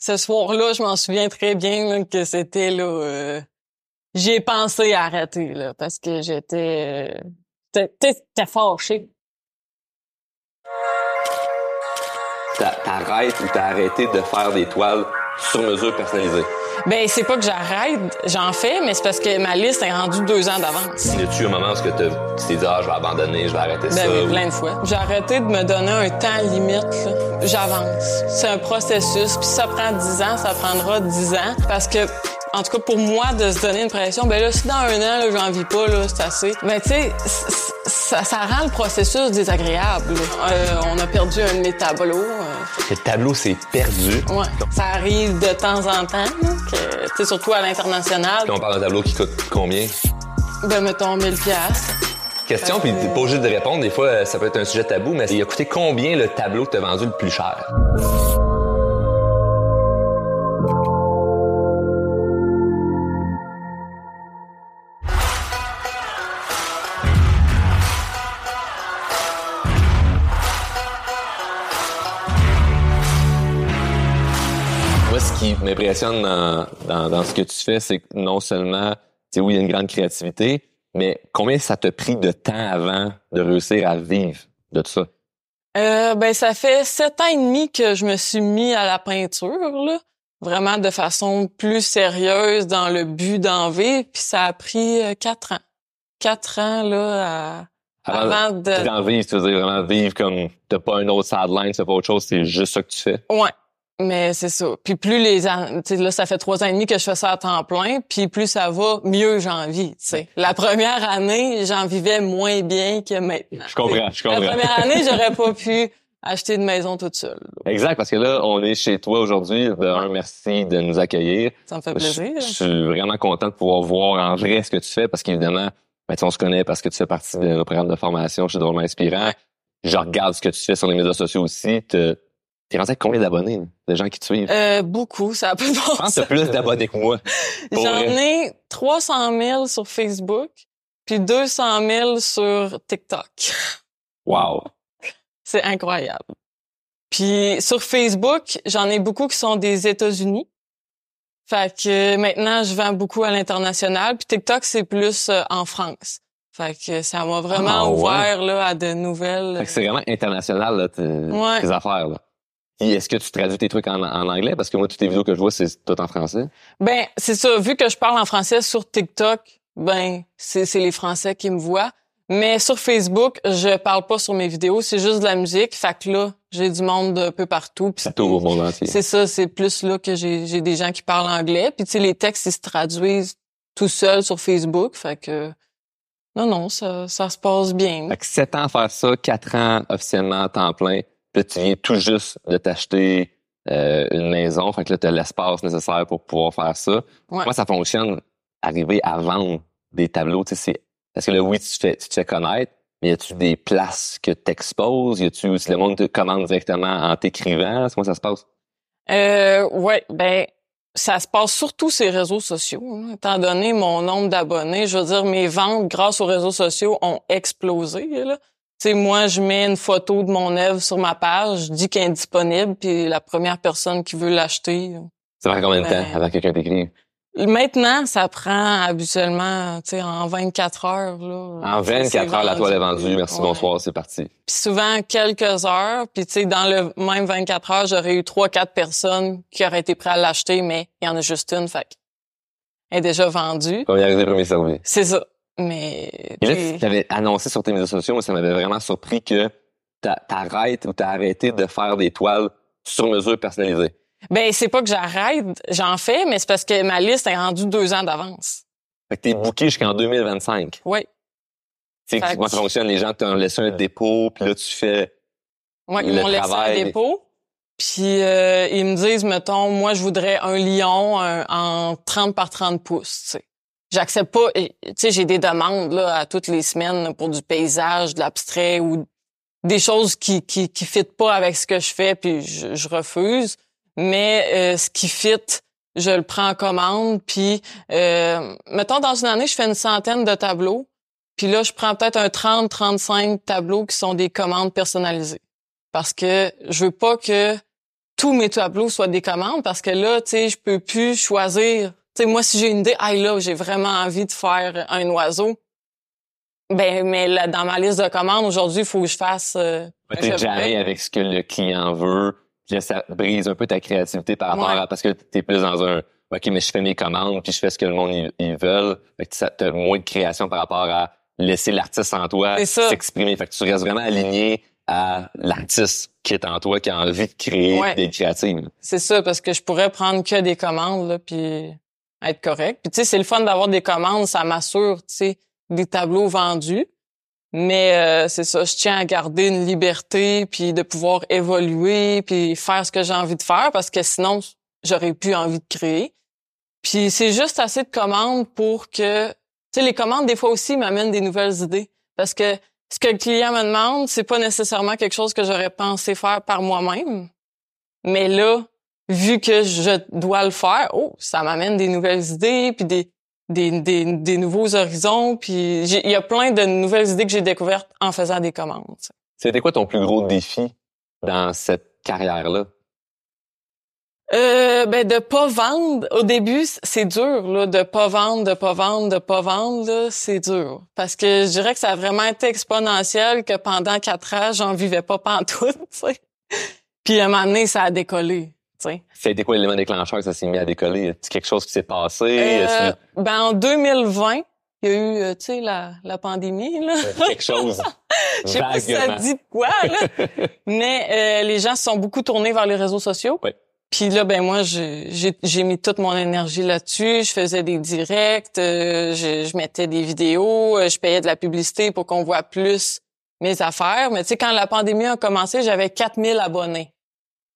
ce soir-là, je m'en souviens très bien que c'était là. euh, J'ai pensé à arrêter là parce que j'étais, euh, fâchée. T'a- T'arrêtes ou t'as arrêté de faire des toiles sur mesure personnalisées? Ben c'est pas que j'arrête, j'en fais, mais c'est parce que ma liste est rendue deux ans d'avance. Y a-tu un moment où tu t'es dit, ah, je vais abandonner, je vais arrêter ça? Ben oui, ou- plein de fois. J'ai arrêté de me donner un temps limite. J'avance. C'est un processus. Puis ça prend 10 ans, ça prendra 10 ans. Parce que, en tout cas, pour moi, de se donner une pression, ben là, si dans un an, j'en vis pas, là, c'est assez. Mais tu sais, ça, ça rend le processus désagréable. Euh, on a perdu un de mes tableaux. euh, Le tableau s'est perdu. ouais. Ça arrive de temps en temps, que, surtout à l'international. Puis on parle d'un tableau qui coûte combien? Ben, mettons 1000 piastres. Question, puis t'es pas obligé de répondre. Des fois, euh, ça peut être un sujet tabou, mais il a coûté combien le tableau que t'as vendu le plus cher? Qui m'impressionne dans, dans, dans ce que tu fais, c'est que non seulement, tu sais, oui, il y a une grande créativité, mais combien ça t'a pris de temps avant de réussir à vivre de tout ça? Euh, ben ça fait sept ans et demi que je me suis mis à la peinture là, vraiment de façon plus sérieuse dans le but d'en vivre, puis ça a pris euh, quatre ans. Quatre ans là à- avant de D'en vivre, tu veux dire vraiment vivre comme t'as pas un autre sideline, c'est pas autre chose, c'est juste ça que tu fais? ouais. Mais c'est ça. Puis plus les an- là ça fait trois ans et demi que je fais ça à temps plein, puis plus ça va, mieux j'en vis, tu sais. La première année, j'en vivais moins bien que maintenant. Je comprends, je comprends. La première année, j'aurais pas pu acheter une maison toute seule. Exact, parce que là, on est chez toi aujourd'hui. De un, merci de nous accueillir. Ça me fait plaisir. je suis vraiment content de pouvoir voir en vrai ce que tu fais parce qu'évidemment, ben, on se connaît parce que tu fais partie de nos programmes de formation chez Drôlement Inspirant. Je regarde ce que tu fais sur les médias sociaux aussi. Te- T'es rendu avec combien d'abonnés, là, de gens qui te suivent? Euh, beaucoup, ça a pas de bon Je pense que sens. t'as plus d'abonnés que moi. J'en vrai. ai 300 000 sur Facebook, puis 200 000 sur TikTok. Wow. C'est incroyable. Puis sur Facebook, j'en ai beaucoup qui sont des États-Unis. Fait que maintenant, je vends beaucoup à l'international. Puis TikTok, c'est plus euh, en France. Fait que ça m'a vraiment Ah, ouais. ouvert là, à de nouvelles... Fait que c'est vraiment international, là, tes, Ouais. tes affaires, là. Est-ce que tu traduis tes trucs en, en anglais? Parce que moi, toutes les vidéos que je vois, c'est tout en français. Ben, c'est ça. Vu que je parle en français sur TikTok, ben, c'est c'est les Français qui me voient. Mais sur Facebook, je parle pas sur mes vidéos, c'est juste de la musique. Fait que là, j'ai du monde un peu partout. C'est tout au monde entier. C'est ça, c'est plus là que j'ai j'ai des gens qui parlent anglais. Puis tu sais, les textes, ils se traduisent tout seuls sur Facebook. Fait que non, non, ça, ça se passe bien. Fait que 7 ans à faire ça, 4 ans officiellement à temps plein. Puis là, tu viens tout juste de t'acheter euh, une maison. Fait que là, tu as l'espace nécessaire pour pouvoir faire ça. Ouais. Comment ça fonctionne, arriver à vendre des tableaux? Tu sais, c'est- Parce que là, oui, tu te fais, tu te fais connaître, mais y a-tu des places que t'exposes? Y a-tu, si le monde te commande directement en t'écrivant? Comment ça se passe? Euh, ouais, ben ça se passe surtout sur les réseaux sociaux. hein. Étant donné mon nombre d'abonnés, je veux dire, mes ventes grâce aux réseaux sociaux ont explosé. Là. Sais, moi, je mets une photo de mon œuvre sur ma page, je dis qu'elle est disponible, puis la première personne qui veut l'acheter. Ça prend combien de Ben- temps avant que quelqu'un t'écrive? Maintenant, ça prend habituellement, tu sais, en 24 heures. Là, En C'est- 24 c'est heures, la toile est vendu. vendue. Merci, Ouais. bonsoir, c'est parti. Puis souvent quelques heures, puis tu sais dans le même 24 heures, j'aurais eu trois quatre personnes qui auraient été prêtes à l'acheter mais il y en a juste une fait elle est déjà vendue. Premier arrivé, premier servi? C'est ça. Mais Et là, tu t'avais annoncé sur tes médias sociaux, moi, ça m'avait vraiment surpris que t'a- t'arrêtes ou t'as arrêté de faire des toiles sur mesure personnalisées. ben c'est pas que j'arrête, j'en fais mais c'est parce que ma liste est rendue deux ans d'avance. Fait que t'es booké jusqu'en 2025. Oui. Tu sais, comment ça fonctionne? Les gens t'ont laissé un dépôt, puis là, tu fais... Le ils m'ont laissé un dépôt. Puis euh, ils me disent mettons moi je voudrais un lion un- en 30 par 30 pouces, tu sais. J'accepte pas tu sais j'ai des demandes là à toutes les semaines pour du paysage, de l'abstrait ou des choses qui qui qui fitent pas avec ce que je fais puis je, je refuse. Mais euh, ce qui fit, je le prends en commande puis euh, mettons dans une année je fais une centaine de tableaux. Puis là je prends peut-être un 30 35 tableaux qui sont des commandes personnalisées parce que je veux pas que tous mes tableaux soient des commandes parce que là, tu sais, je peux plus choisir. Tu sais, moi, si j'ai une idée, ah là, j'ai vraiment envie de faire un oiseau. Ben, mais là, dans ma liste de commandes, aujourd'hui, il faut que je fasse... Euh, t'es jamais avec ce que le client veut. Puis ça brise un peu ta créativité par rapport à... Parce que t'es plus dans un... OK, mais je fais mes commandes, puis je fais ce que le monde ils veulent. Fait que t'as moins de création par rapport à laisser l'artiste en toi s'exprimer. Fait que tu restes vraiment aligné à l'artiste qui est en toi, qui a envie de créer des créatives. C'est ça, parce que je pourrais prendre que des commandes, là, puis être correct. Puis tu sais, c'est le fun d'avoir des commandes, ça m'assure, tu sais, des tableaux vendus. Mais euh, c'est ça, je tiens à garder une liberté, puis de pouvoir évoluer, puis faire ce que j'ai envie de faire, parce que sinon, j'aurais plus envie de créer. Puis c'est juste assez de commandes pour que... Tu sais, les commandes, des fois aussi, m'amènent des nouvelles idées. Parce que ce que le client me demande, c'est pas nécessairement quelque chose que j'aurais pensé faire par moi-même. Mais là, vu que je dois le faire, oh, ça m'amène des nouvelles idées, puis des, des, des, nouveaux horizons, puis il y a plein de nouvelles idées que j'ai découvertes en faisant des commandes. C'était quoi ton plus gros défi dans cette carrière-là? Euh, ben de pas vendre au début c'est dur là de pas vendre de pas vendre de pas vendre c'est dur parce que je dirais que ça a vraiment été exponentiel que pendant quatre ans j'en vivais pas pantoute puis à un moment donné ça a décollé tu sais c'était quoi l'élément déclencheur? Que ça s'est mis à décoller? Est quelque chose qui s'est passé? Euh, ben en 2020 il y a eu, euh, tu sais, la, la pandémie, là. Quelque chose. Je sais pas si ça dit quoi, là. Mais euh, les gens se sont beaucoup tournés vers les réseaux sociaux. Oui. Puis là, ben moi, j'ai mis toute mon énergie là-dessus. Je faisais des directs, euh, je, je, mettais des vidéos, euh, je payais de la publicité pour qu'on voit plus mes affaires. Mais tu sais, quand la pandémie a commencé, j'avais 4000 abonnés.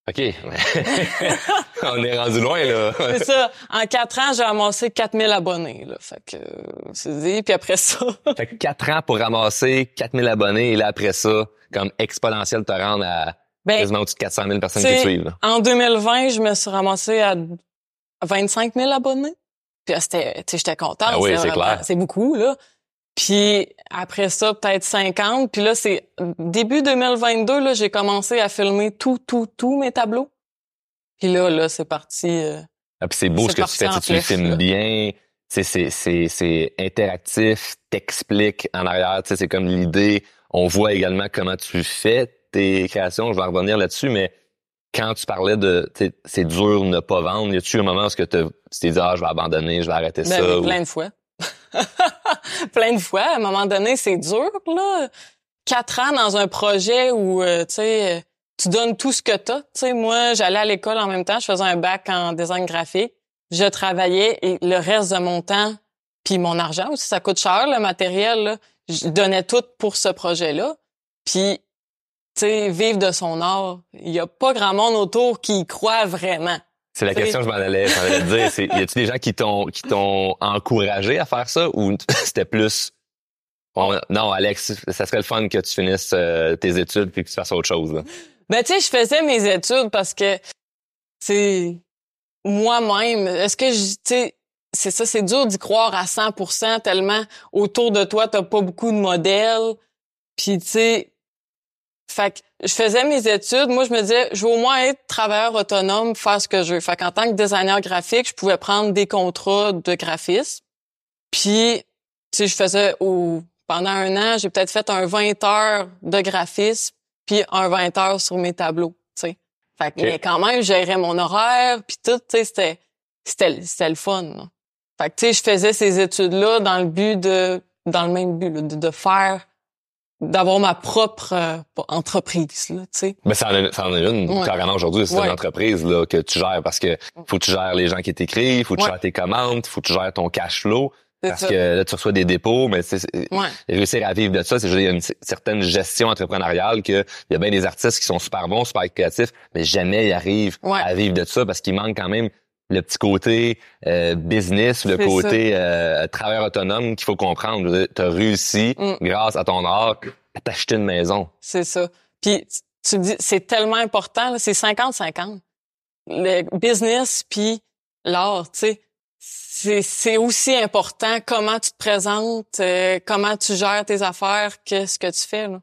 OK. On est rendu loin, là. c'est ça. En quatre ans, j'ai amassé 4000 abonnés, là. Fait que, c'est dit. Puis après ça... fait que quatre ans pour ramasser 4000 abonnés. Et là, après ça, comme exponentiel te rendre à ben, Quasiment au-dessus de 400 000 personnes qui suivent. Là. En 2020, je me suis ramassée à 25 000 abonnés. Puis c'était, j'étais contente. Ah oui, c'est clair. C'est beaucoup, là. Puis après ça, peut-être 50. Puis là, c'est début 2022, là, j'ai commencé à filmer tout, tout, tout mes tableaux. Puis là, là, c'est parti. Euh, ah, puis c'est beau ce que tu fais. Tu, tu filmes bien. C'est, c'est, c'est, c'est interactif, t'expliques en arrière. C'est comme l'idée. On voit également comment tu fais tes créations, je vais revenir là-dessus, mais quand tu parlais de c'est dur de ne pas vendre, y a-tu un moment où tu t'es dit ah je vais abandonner, je vais arrêter ben, ça plein de fois. Plein de fois, à un moment donné, c'est dur là. Quatre ans dans un projet où euh, tu sais tu donnes tout ce que tu as. Tu sais moi, j'allais à l'école en même temps, je faisais un bac en design graphique. Je travaillais et le reste de mon temps puis mon argent aussi, ça coûte cher le matériel. Je donnais tout pour ce projet-là. Puis tu sais, vivre de son art. Il y a pas grand monde autour qui y croit vraiment. C'est la question que je m'en allais, allais dire. C'est, y a-tu des gens qui t'ont, qui t'ont encouragé à faire ça ou c'était plus, non, Alex, ça serait le fun que tu finisses euh, tes études puis que tu fasses autre chose, là. Ben, tu sais, je faisais mes études parce que, c'est moi-même, est-ce que, tu sais, c'est ça, c'est dur d'y croire à 100% tellement autour de toi, t'as pas beaucoup de modèles. Puis, tu sais, fait que je faisais mes études. Moi, je me disais, je veux au moins être travailleur autonome, faire ce que je veux. Fait qu'en tant que designer graphique, je pouvais prendre des contrats de graphisme. Puis, tu sais, je faisais au, pendant un an, j'ai peut-être fait un 20 heures de graphisme, puis un 20 heures sur mes tableaux, tu sais. Fait que, mais quand même, je gérais mon horaire, puis tout, tu sais, c'était, c'était, c'était le fun. Fait que, tu sais, je faisais ces études-là dans le but de, dans le même but, de, de faire d'avoir ma propre euh, entreprise là, tu sais. Mais ça en est, ça en est une carrément aujourd'hui, c'est une entreprise là que tu gères parce que faut que tu gères les gens qui t'écrivent, faut que tu gères tes commandes, faut que tu gères ton cash flow parce que là tu reçois des dépôts mais c'est réussir à vivre de ça, c'est il y a une certaine gestion entrepreneuriale que il y a bien des artistes qui sont super bons, super créatifs, mais jamais ils arrivent à vivre de ça parce qu'il manque quand même le petit côté euh, business, le côté euh, travailleur autonome qu'il faut comprendre. Tu as réussi, mm. grâce à ton art, à t'acheter une maison. C'est ça. Puis tu dis, c'est tellement important, c'est 50-50. Le business puis l'art, tu sais. C'est aussi important comment tu te présentes, euh, comment tu gères tes affaires que ce que tu fais. Là.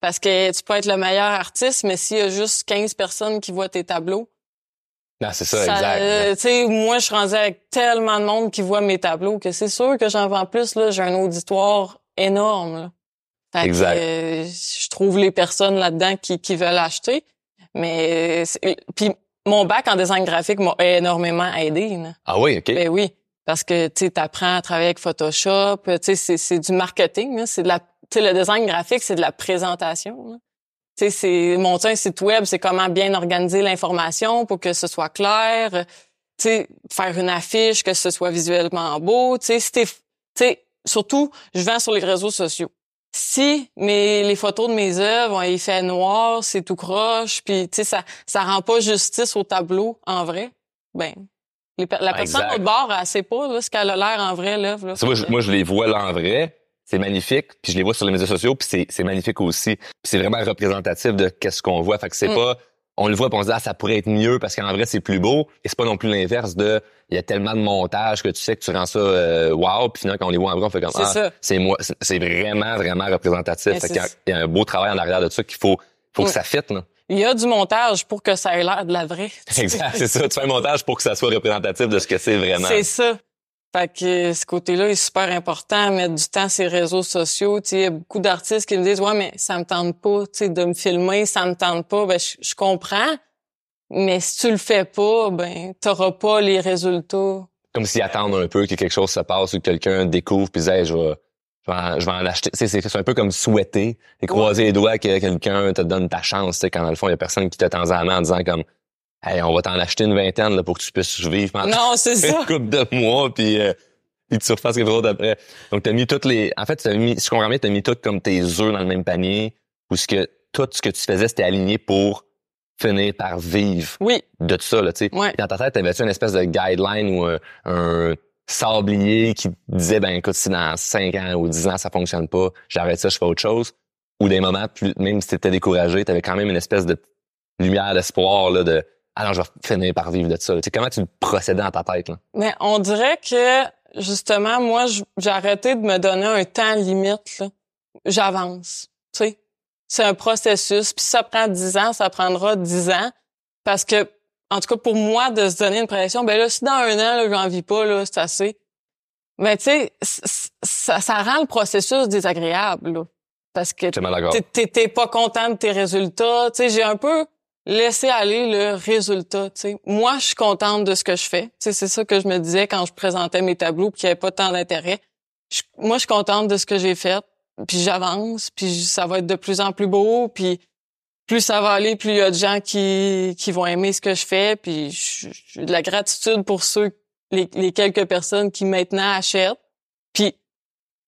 Parce que tu peux être le meilleur artiste, mais s'il y a juste 15 personnes qui voient tes tableaux, Non, c'est ça, exact. euh, tu sais, moi, je suis rendue avec tellement de monde qui voit mes tableaux que c'est sûr que j'en vends plus. Là, j'ai un auditoire énorme. Là. Fait que, Exact. euh, je trouve les personnes là-dedans qui, qui veulent acheter. Mais c'est- puis mon bac en design graphique m'a énormément aidé. Là. Ah oui, OK. Ben oui, parce que tu apprends à travailler avec Photoshop, tu sais c'est c'est du marketing, là. c'est de la tu sais le design graphique, c'est de la présentation. là. C'est monter un site web, c'est comment bien organiser l'information pour que ce soit clair, tu sais faire une affiche que ce soit visuellement beau, tu sais si t'es- tu sais surtout je vends sur les réseaux sociaux. Si mes les photos de mes œuvres ont effet noir, c'est tout croche, puis tu sais ça ça rend pas justice au tableau en vrai. Ben les la personne Exact. au bord, elle sait pas là, ce qu'elle a l'air en vrai l'œuvre. moi, je, moi, je les vois là en vrai. C'est magnifique. Puis je les vois sur les médias sociaux. Puis c'est, c'est magnifique aussi. Puis c'est vraiment représentatif de qu'est-ce qu'on voit. Fait que c'est Mm. pas... On le voit puis on se dit, ah, ça pourrait être mieux parce qu'en vrai, c'est plus beau. Et c'est pas non plus l'inverse de... Il y a tellement de montage que tu sais que tu rends ça euh, wow. Puis finalement, quand on les voit en vrai, on fait comme... C'est Ah, ça. c'est moi. C'est, vraiment, vraiment représentatif. Fait c'est- qu'il y a- il y, a un beau travail en arrière de ça qu'il faut... faut que ça fitte, là. Il y a du montage pour que ça ait l'air de la vraie. Exact, c'est ça. Tu fais un montage pour que ça soit représentatif de ce que c'est vraiment. C'est ça. Fait que ce côté-là est super important, mettre du temps sur les réseaux sociaux. Tu sais, il y a beaucoup d'artistes qui me disent ouais mais ça me tente pas, tu sais, de me filmer, ça me tente pas. Ben je, je comprends, mais si tu le fais pas, ben t'auras pas les résultats. comme s'ils attendent un peu que quelque chose se passe ou que quelqu'un découvre puis hey, je vais je vais en, je vais en acheter. Tu sais, C'est un peu comme souhaiter et croiser les doigts que quelqu'un te donne ta chance. tu sais, Quand dans le fond, il y a personne qui te tend la main en disant comme Hey, on va t'en acheter une vingtaine là, pour que tu puisses survivre pendant Non, c'est ça. une couple de mois puis, euh, puis tu refasses quelque chose après. Donc t'as mis toutes les. En fait, t'as mis, si je comprends bien, t'as mis tout comme tes œufs dans le même panier ou ce que tout ce que tu faisais, c'était aligné pour finir par vivre Oui, de tout ça, là, tu sais. Ouais. Dans ta tête, t'avais-tu une espèce de guideline ou un, un sablier qui disait, ben écoute, si dans 5 ans ou 10 ans, ça fonctionne pas, j'arrête ça, je fais autre chose? Ou des moments, plus, même si t'étais découragé, t'avais quand même une espèce de lumière d'espoir, là, de, ah non, je vais finir par vivre de ça. Tu sais, comment tu procédais dans ta tête, là? mais on dirait que justement moi j'ai arrêté de me donner un temps limite. J'avance, tu sais. C'est un processus. Puis ça prend 10 ans, ça prendra 10 ans. Parce que, en tout cas, pour moi, de se donner une pression, ben là, si dans un an, là, j'en vis pas, là, c'est assez. Mais tu sais, ça, ça rend le processus désagréable, là. Parce que t'es pas content de tes résultats. Tu sais, j'ai un peu laissé aller le résultat. Tu sais, moi, je suis contente de ce que je fais. C'est ça que je me disais quand je présentais mes tableaux, puis qu'il n'y avait pas tant d'intérêt. Moi, je suis contente de ce que j'ai fait, puis j'avance, puis ça va être de plus en plus beau, puis plus ça va aller, plus il y a de gens qui qui vont aimer ce que je fais, puis j'ai de la gratitude pour ceux les, quelques personnes qui maintenant achètent. Puis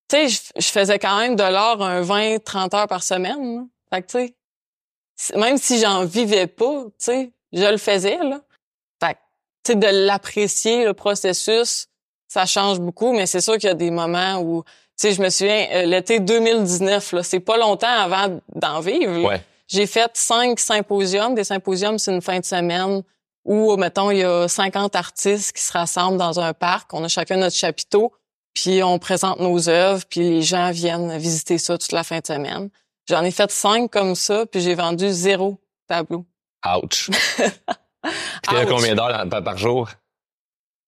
tu sais, je, faisais quand même de l'art un 20 30 heures par semaine. Fait que tu sais, même si j'en vivais pas, tu sais, je le faisais là. Fait que tu sais de l'apprécier le processus, ça change beaucoup, mais c'est sûr qu'il y a des moments où tu sais, je me souviens euh, l'été 2019 là, c'est pas longtemps avant d'en vivre. Ouais. J'ai fait cinq symposiums. Des symposiums, c'est une fin de semaine où, mettons, il y a 50 artistes qui se rassemblent dans un parc. On a chacun notre chapiteau, puis on présente nos œuvres, puis les gens viennent visiter ça toute la fin de semaine. J'en ai fait cinq comme ça, puis j'ai vendu zéro tableau. Ouch. Puis t'as Ouch. combien d'heures par jour?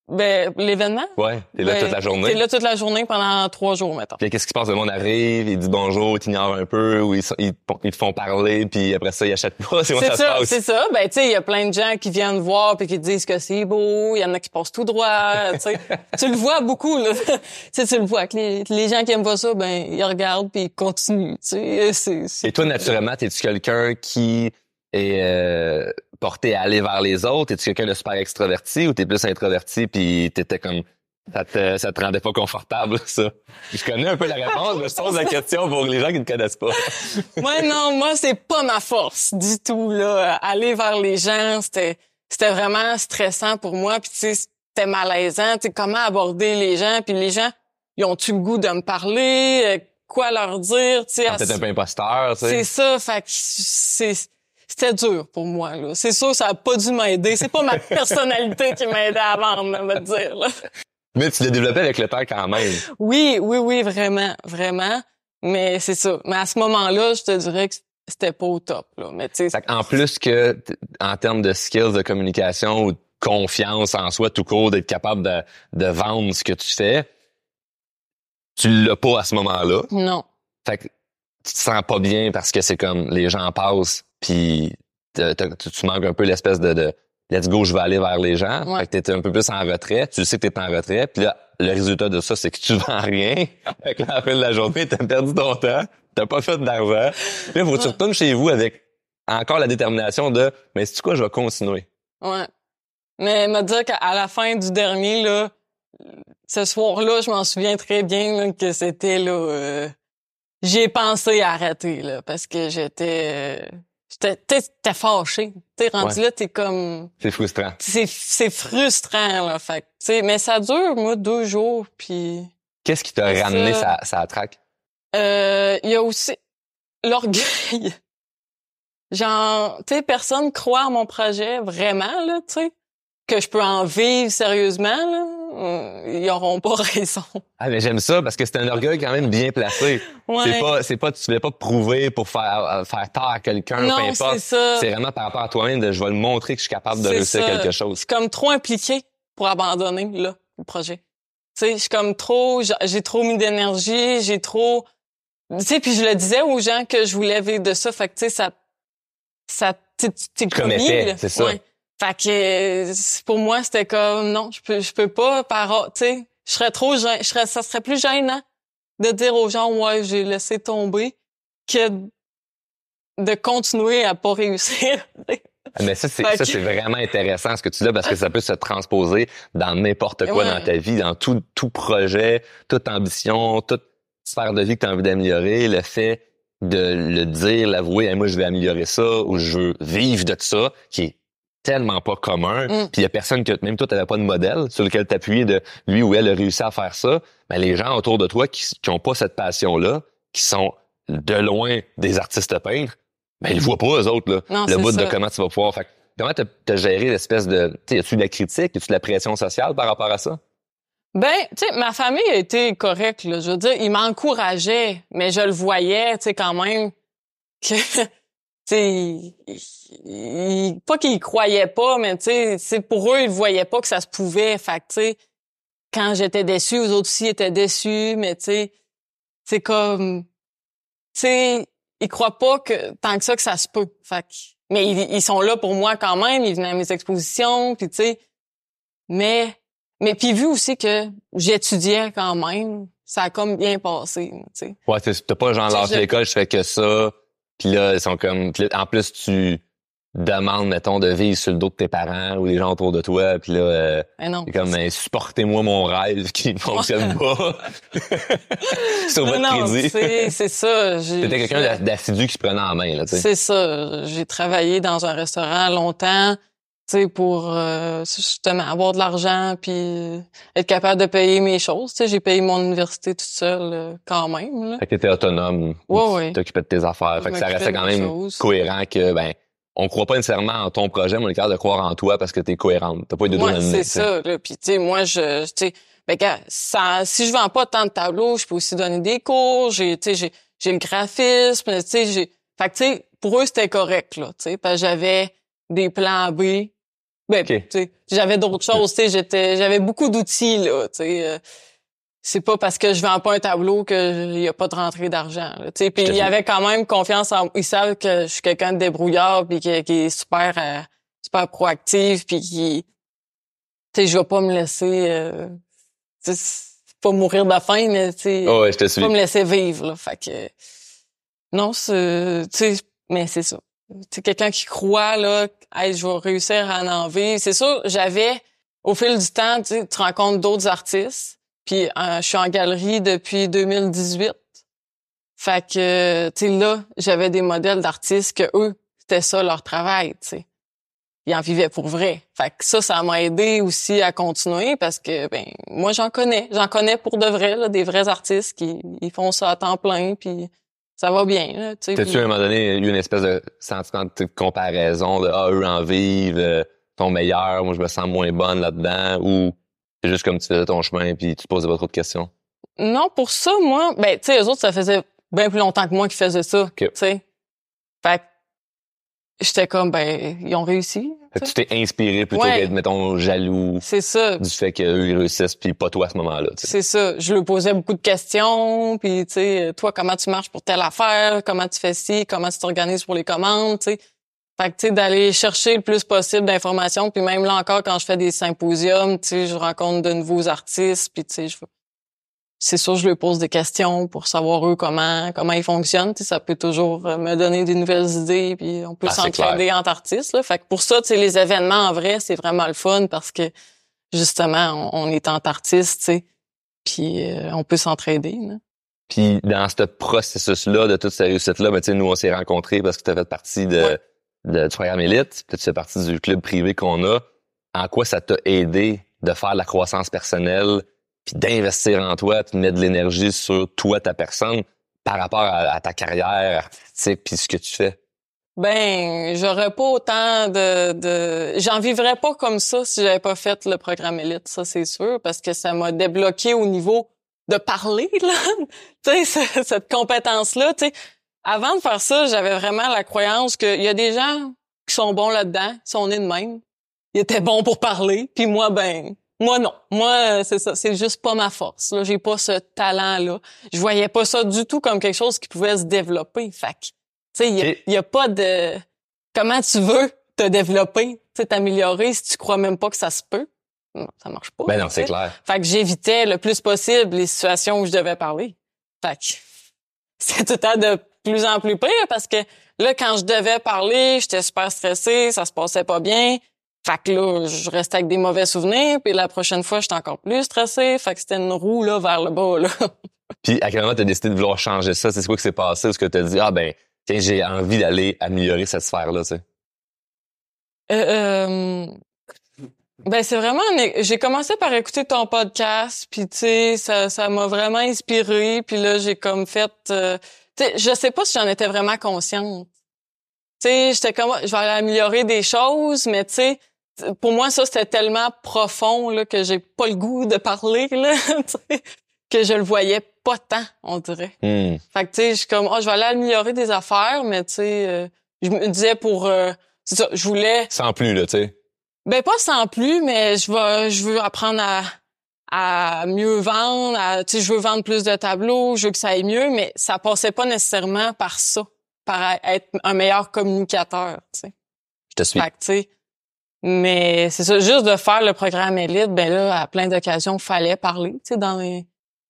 Ben, l'événement? Ouais. T'es là ben, toute la journée. T'es là toute la journée pendant trois jours, mettons. Puis qu'est-ce qui se passe? Le monde arrive, il dit bonjour, il t'ignore un peu, ou ils, ils, ils te font parler, puis après ça, ils achètent pas. C'est ça, c'est ça. Ben, tu sais, il y a plein de gens qui viennent voir puis qui disent que c'est beau. Il y en a qui passent tout droit, tu sais. tu le vois beaucoup, là. tu sais, tu le vois que les, les gens qui aiment pas ça, ben, ils regardent puis ils continuent, tu sais. Et toi, naturellement, t'es-tu quelqu'un qui est euh, porté à aller vers les autres? Es-tu quelqu'un de super extraverti ou t'es plus introverti puis t'étais comme ça te, ça te rendait pas confortable, ça? Je connais un peu la réponse, mais je pose la question pour les gens qui ne connaissent pas. Moi, non, moi, c'est pas ma force du tout, là. Aller vers les gens, c'était, c'était vraiment stressant pour moi. Puis, tu sais, c'était malaisant. Tu sais, comment aborder les gens? Puis les gens, ils ont-tu le goût de me parler? Euh, Quoi leur dire? Tu sais, à ce- un peu imposteur, tu C'est sais. ça, fait que c'est c'était dur pour moi là. C'est sûr ça a pas dû m'aider, c'est pas ma personnalité qui m'a aidé à vendre, on va te dire là. Mais tu l'as développé avec le temps quand même. Oui, oui oui, vraiment, vraiment, mais c'est ça. Mais à ce moment-là, je te dirais que c'était pas au top là, mais tu sais Fait en plus que en termes de skills de communication ou de confiance en soi tout court, d'être capable de, de vendre ce que tu fais, tu l'as pas à ce moment-là. Non. Fait que tu te sens pas bien parce que c'est comme les gens passent puis tu, manques un peu l'espèce de, de let's go, je vais aller vers les gens. Ouais. Fait que t'es un peu plus en retrait. Tu sais que t'es en retrait. Puis là, le résultat de ça, c'est que tu vends rien. Fait que là, à la fin de la journée, t'as perdu ton temps. T'as pas fait d'argent. Là, faut que tu retournes chez vous avec encore la détermination de, mais c'est quoi, je vais continuer? Ouais. Mais me dire qu'à la fin du dernier, là, ce soir-là, je m'en souviens très bien là, que c'était là. euh, j'ai pensé à arrêter là parce que j'étais, euh, t'es fâché. T'es rendu Ouais. là, t'es comme, C'est frustrant. c'est, c'est frustrant là. Fait mais ça dure moi deux jours puis. Qu'est-ce qui t'a ramené ça. sa, sa traque? Euh, il y a aussi l'orgueil. Genre, tu sais, personne croit à mon projet vraiment, là, tu sais. Que je peux en vivre sérieusement, là. Ils auront pas raison. Ah, mais j'aime ça parce que c'est un orgueil quand même bien placé. Ouais. C'est pas, c'est pas, tu voulais pas prouver pour faire, euh, faire tort à quelqu'un, peu importe. c'est ça. C'est vraiment par rapport à toi-même de je vais le montrer que je suis capable de C'est réussir ça. quelque chose. suis comme trop impliquée pour abandonner, là, le projet. Tu sais, je suis comme trop, j'ai- trop mis d'énergie, j'ai trop, tu sais, puis je le disais aux gens que je voulais vivre de ça, fait que tu sais, ça, ça, tu commis, c'est ça. Fait que pour moi, c'était comme non, je peux, je peux pas par, tu sais, je serais trop, je serais, ça serait plus gênant de dire aux gens ouais, j'ai laissé tomber que de continuer à pas réussir. Ah, Mais ça, c'est, ça, c'est vraiment intéressant ce que tu dis parce que ça peut se transposer dans n'importe quoi Ouais. dans ta vie, dans tout, tout projet, toute ambition, toute sphère de vie que tu as envie d'améliorer, le fait de le dire, l'avouer, Hey, moi, je vais améliorer ça ou je veux vivre de ça, qui est tellement pas commun. Mm. Puis il y a personne que, même toi, t'avais pas de modèle sur lequel t'appuyer de lui ou elle a réussi à faire ça. Mais les gens autour de toi qui, qui ont pas cette passion-là, qui sont de loin des artistes peintres, ben ils le voient pas eux autres là. Non, le bout de comment tu vas pouvoir. Fait comment t'as, t'as géré l'espèce de, tu a-tu de la critique, y a-tu de la pression sociale par rapport à ça? Ben, tu sais, ma famille a été correcte, là. Je veux dire, ils m'encourageaient, mais je le voyais, tu sais, quand même, que, tu sais, ils- ils- pas qu'ils croyaient pas, mais tu sais, c'est pour eux, ils voyaient pas que ça se pouvait. Fait que, tu sais, quand j'étais déçue, eux autres aussi étaient déçus, mais tu sais, c'est comme, tu sais, ils croient pas que tant que ça que ça se peut. Fait que, mais ils, ils sont là pour moi quand même, ils venaient à mes expositions, puis tu sais, mais mais puis vu aussi que j'étudiais quand même, ça a comme bien passé, tu sais. Ouais, t'as pas genre lâché l'école, je fais que ça. Puis là, ils sont comme. puis là, en plus, tu demandes, mettons, de vivre sur le dos de tes parents ou des gens autour de toi. Puis là, euh, non. comme, supportez-moi mon rêve qui ne fonctionne pas. sur votre non, crédit. c'est c'est ça. T'étais quelqu'un d'a- d'assidu qui se prenait en main. C'est ça. J'ai travaillé dans un restaurant longtemps, sais, pour euh, justement avoir de l'argent puis être capable de payer mes choses. Tu sais, j'ai payé mon université toute seule euh, quand même. Là. Fait que t'étais autonome. Ouais, tu ouais. t'occupais de tes affaires. Fait que ça restait quand même choses. cohérent que, ben, on croit pas nécessairement en ton projet, mais on est capable de croire en toi parce que t'es cohérente. T'as pas eu de Ouais, c'est ça. Là. Puis tu sais, moi, je, tu sais, ben, ça, si je vends pas tant de tableaux, je peux aussi donner des cours. J'ai, tu sais, j'ai, j'ai le graphisme. Tu sais, j'ai, fait que tu sais, pour eux c'était correct là. Tu sais, parce que j'avais des plans B. Ben, Ok. tu sais, j'avais d'autres choses. Tu sais, j'étais, j'avais beaucoup d'outils là. Tu sais. euh, c'est pas parce que je vends pas un tableau que y a pas de rentrée d'argent. Tu sais, puis il y avait quand même confiance en ils savent que je suis quelqu'un de débrouillard puis qui, qui est super euh, super proactif puis qui tu sais je vais pas me laisser euh, pas mourir de faim mais tu sais Oh, ouais, pas me laisser vivre là fait que non c'est tu sais mais c'est ça sais quelqu'un qui croit là hey, je vais réussir à en vivre c'est sûr j'avais au fil du temps tu rencontres d'autres artistes. Puis euh, je suis en galerie depuis 2018 fait que tu là j'avais des modèles d'artistes que eux c'était ça leur travail tu sais. Ils en vivaient pour vrai. Fait que ça, ça m'a aidé aussi à continuer parce que ben moi j'en connais, j'en connais pour de vrai là, des vrais artistes qui ils font ça à temps plein puis ça va bien là, tu sais. T'as-tu puis- à un moment donné eu une espèce de sentiment de comparaison de ah eux en vivent, euh, ton meilleur, moi je me sens moins bonne là-dedans ou c'est juste comme tu faisais ton chemin puis tu te posais pas trop de questions? Non, pour ça moi, ben tu sais eux autres ça faisait bien plus longtemps que moi qu'ils faisaient ça, tu sais. J'étais comme ben ils ont réussi. Tu t'es inspiré plutôt Ouais. qu'être, mettons, jaloux C'est ça. du fait qu'eux, ils réussissent, puis pas toi à ce moment-là. C'est ça. Je lui posais beaucoup de questions, puis tu sais, toi comment tu marches pour telle affaire, comment tu fais ci, comment tu t'organises pour les commandes, tu sais. Fait que tu sais d'aller chercher le plus possible d'informations, puis même là encore quand je fais des symposiums, tu sais, je rencontre de nouveaux artistes, puis tu sais, je c'est sûr je lui pose des questions pour savoir eux comment comment ils fonctionnent, tu sais, ça peut toujours euh, me donner des nouvelles idées, puis on peut Ah, s'entraider entre artistes là. Fait que pour ça, tu sais les événements en vrai, c'est vraiment le fun parce que justement on, on est tu sais. Puis euh, on peut s'entraider. là. Puis dans ce processus-là, de toute cette réussite-là, ben, tu sais, nous, on s'est rencontrés parce que tu as fait partie de, Ouais. de- du programme Élite, puis tu fais partie du club privé qu'on a. En quoi ça t'a aidé de faire la croissance personnelle, puis d'investir en toi, de mettre de l'énergie sur toi, ta personne, par rapport à, à ta carrière artistique, puis ce que tu fais? Ben, j'aurais pas autant de, de... j'en vivrais pas comme ça si j'avais pas fait le programme élite, ça c'est sûr, parce que ça m'a débloqué au niveau de parler là, tu sais ce- cette compétence là, tu sais. Avant de faire ça, j'avais vraiment la croyance qu'il y a des gens qui sont bons là-dedans, sont nés de même, ils étaient bons pour parler, puis moi ben moi non, moi c'est ça, c'est juste pas ma force. Là, j'ai pas ce talent là. Je voyais pas ça du tout comme quelque chose qui pouvait se développer. Fait que, tu sais, il y, a- y pas de comment tu veux te développer, t'améliorer si tu crois même pas que ça se peut. Non, ça marche pas. Ben non, c'est clair. Fait que j'évitais le plus possible les situations où je devais parler. Fait que c'est tout temps de plus en plus pire parce que là, quand je devais parler, j'étais super stressée, ça se passait pas bien. Fait que là, je restais avec des mauvais souvenirs, puis la prochaine fois, j'étais encore plus stressée. Fait que c'était une roue là vers le bas là. Puis à quel moment t'as décidé de vouloir changer ça? C'est quoi qui s'est passé? Est-ce que t'as dit, ah ben, tiens, j'ai envie d'aller améliorer cette sphère-là, tu sais? Euh, euh, ben c'est vraiment j'ai commencé par écouter ton podcast puis tu sais ça ça m'a vraiment inspiré puis là j'ai comme fait euh, tu sais je sais pas si j'en étais vraiment consciente. Tu sais j'étais comme je vais aller améliorer des choses mais tu sais pour moi ça c'était tellement profond là que j'ai pas le goût de parler là que je le voyais pas tant on dirait. Hmm. Fait que tu sais, je suis comme oh, je vais aller améliorer des affaires, mais tu sais, euh, je me disais pour euh, c'est ça, je voulais Sans plus, là, tu sais. ben pas sans plus, mais je vais je veux apprendre à à mieux vendre, à, tu sais, je veux vendre plus de tableaux, je veux que ça aille mieux, mais ça passait pas nécessairement par ça, par être un meilleur communicateur, tu sais. Je te suis. Fait que, tu sais, mais c'est ça, juste de faire le programme élite, ben là, à plein d'occasions, fallait parler, tu sais, dans les,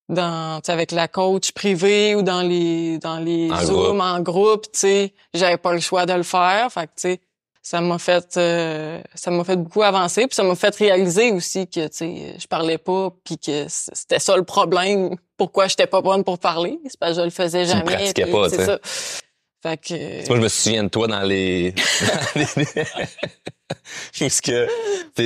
dans, tu sais, avec la coach privée ou dans les, dans les En zooms groupe. en groupe, tu sais, j'avais pas le choix de le faire, fait que, tu sais, ça m'a fait, euh, ça m'a fait beaucoup avancer, puis ça m'a fait réaliser aussi que, tu sais, je parlais pas, puis que c'était ça le problème, pourquoi j'étais pas bonne pour parler, c'est parce que je le faisais Tu jamais. pratiquais puis pas, tu sais. Fait que, Moi, je me souviens de toi dans les... Parce que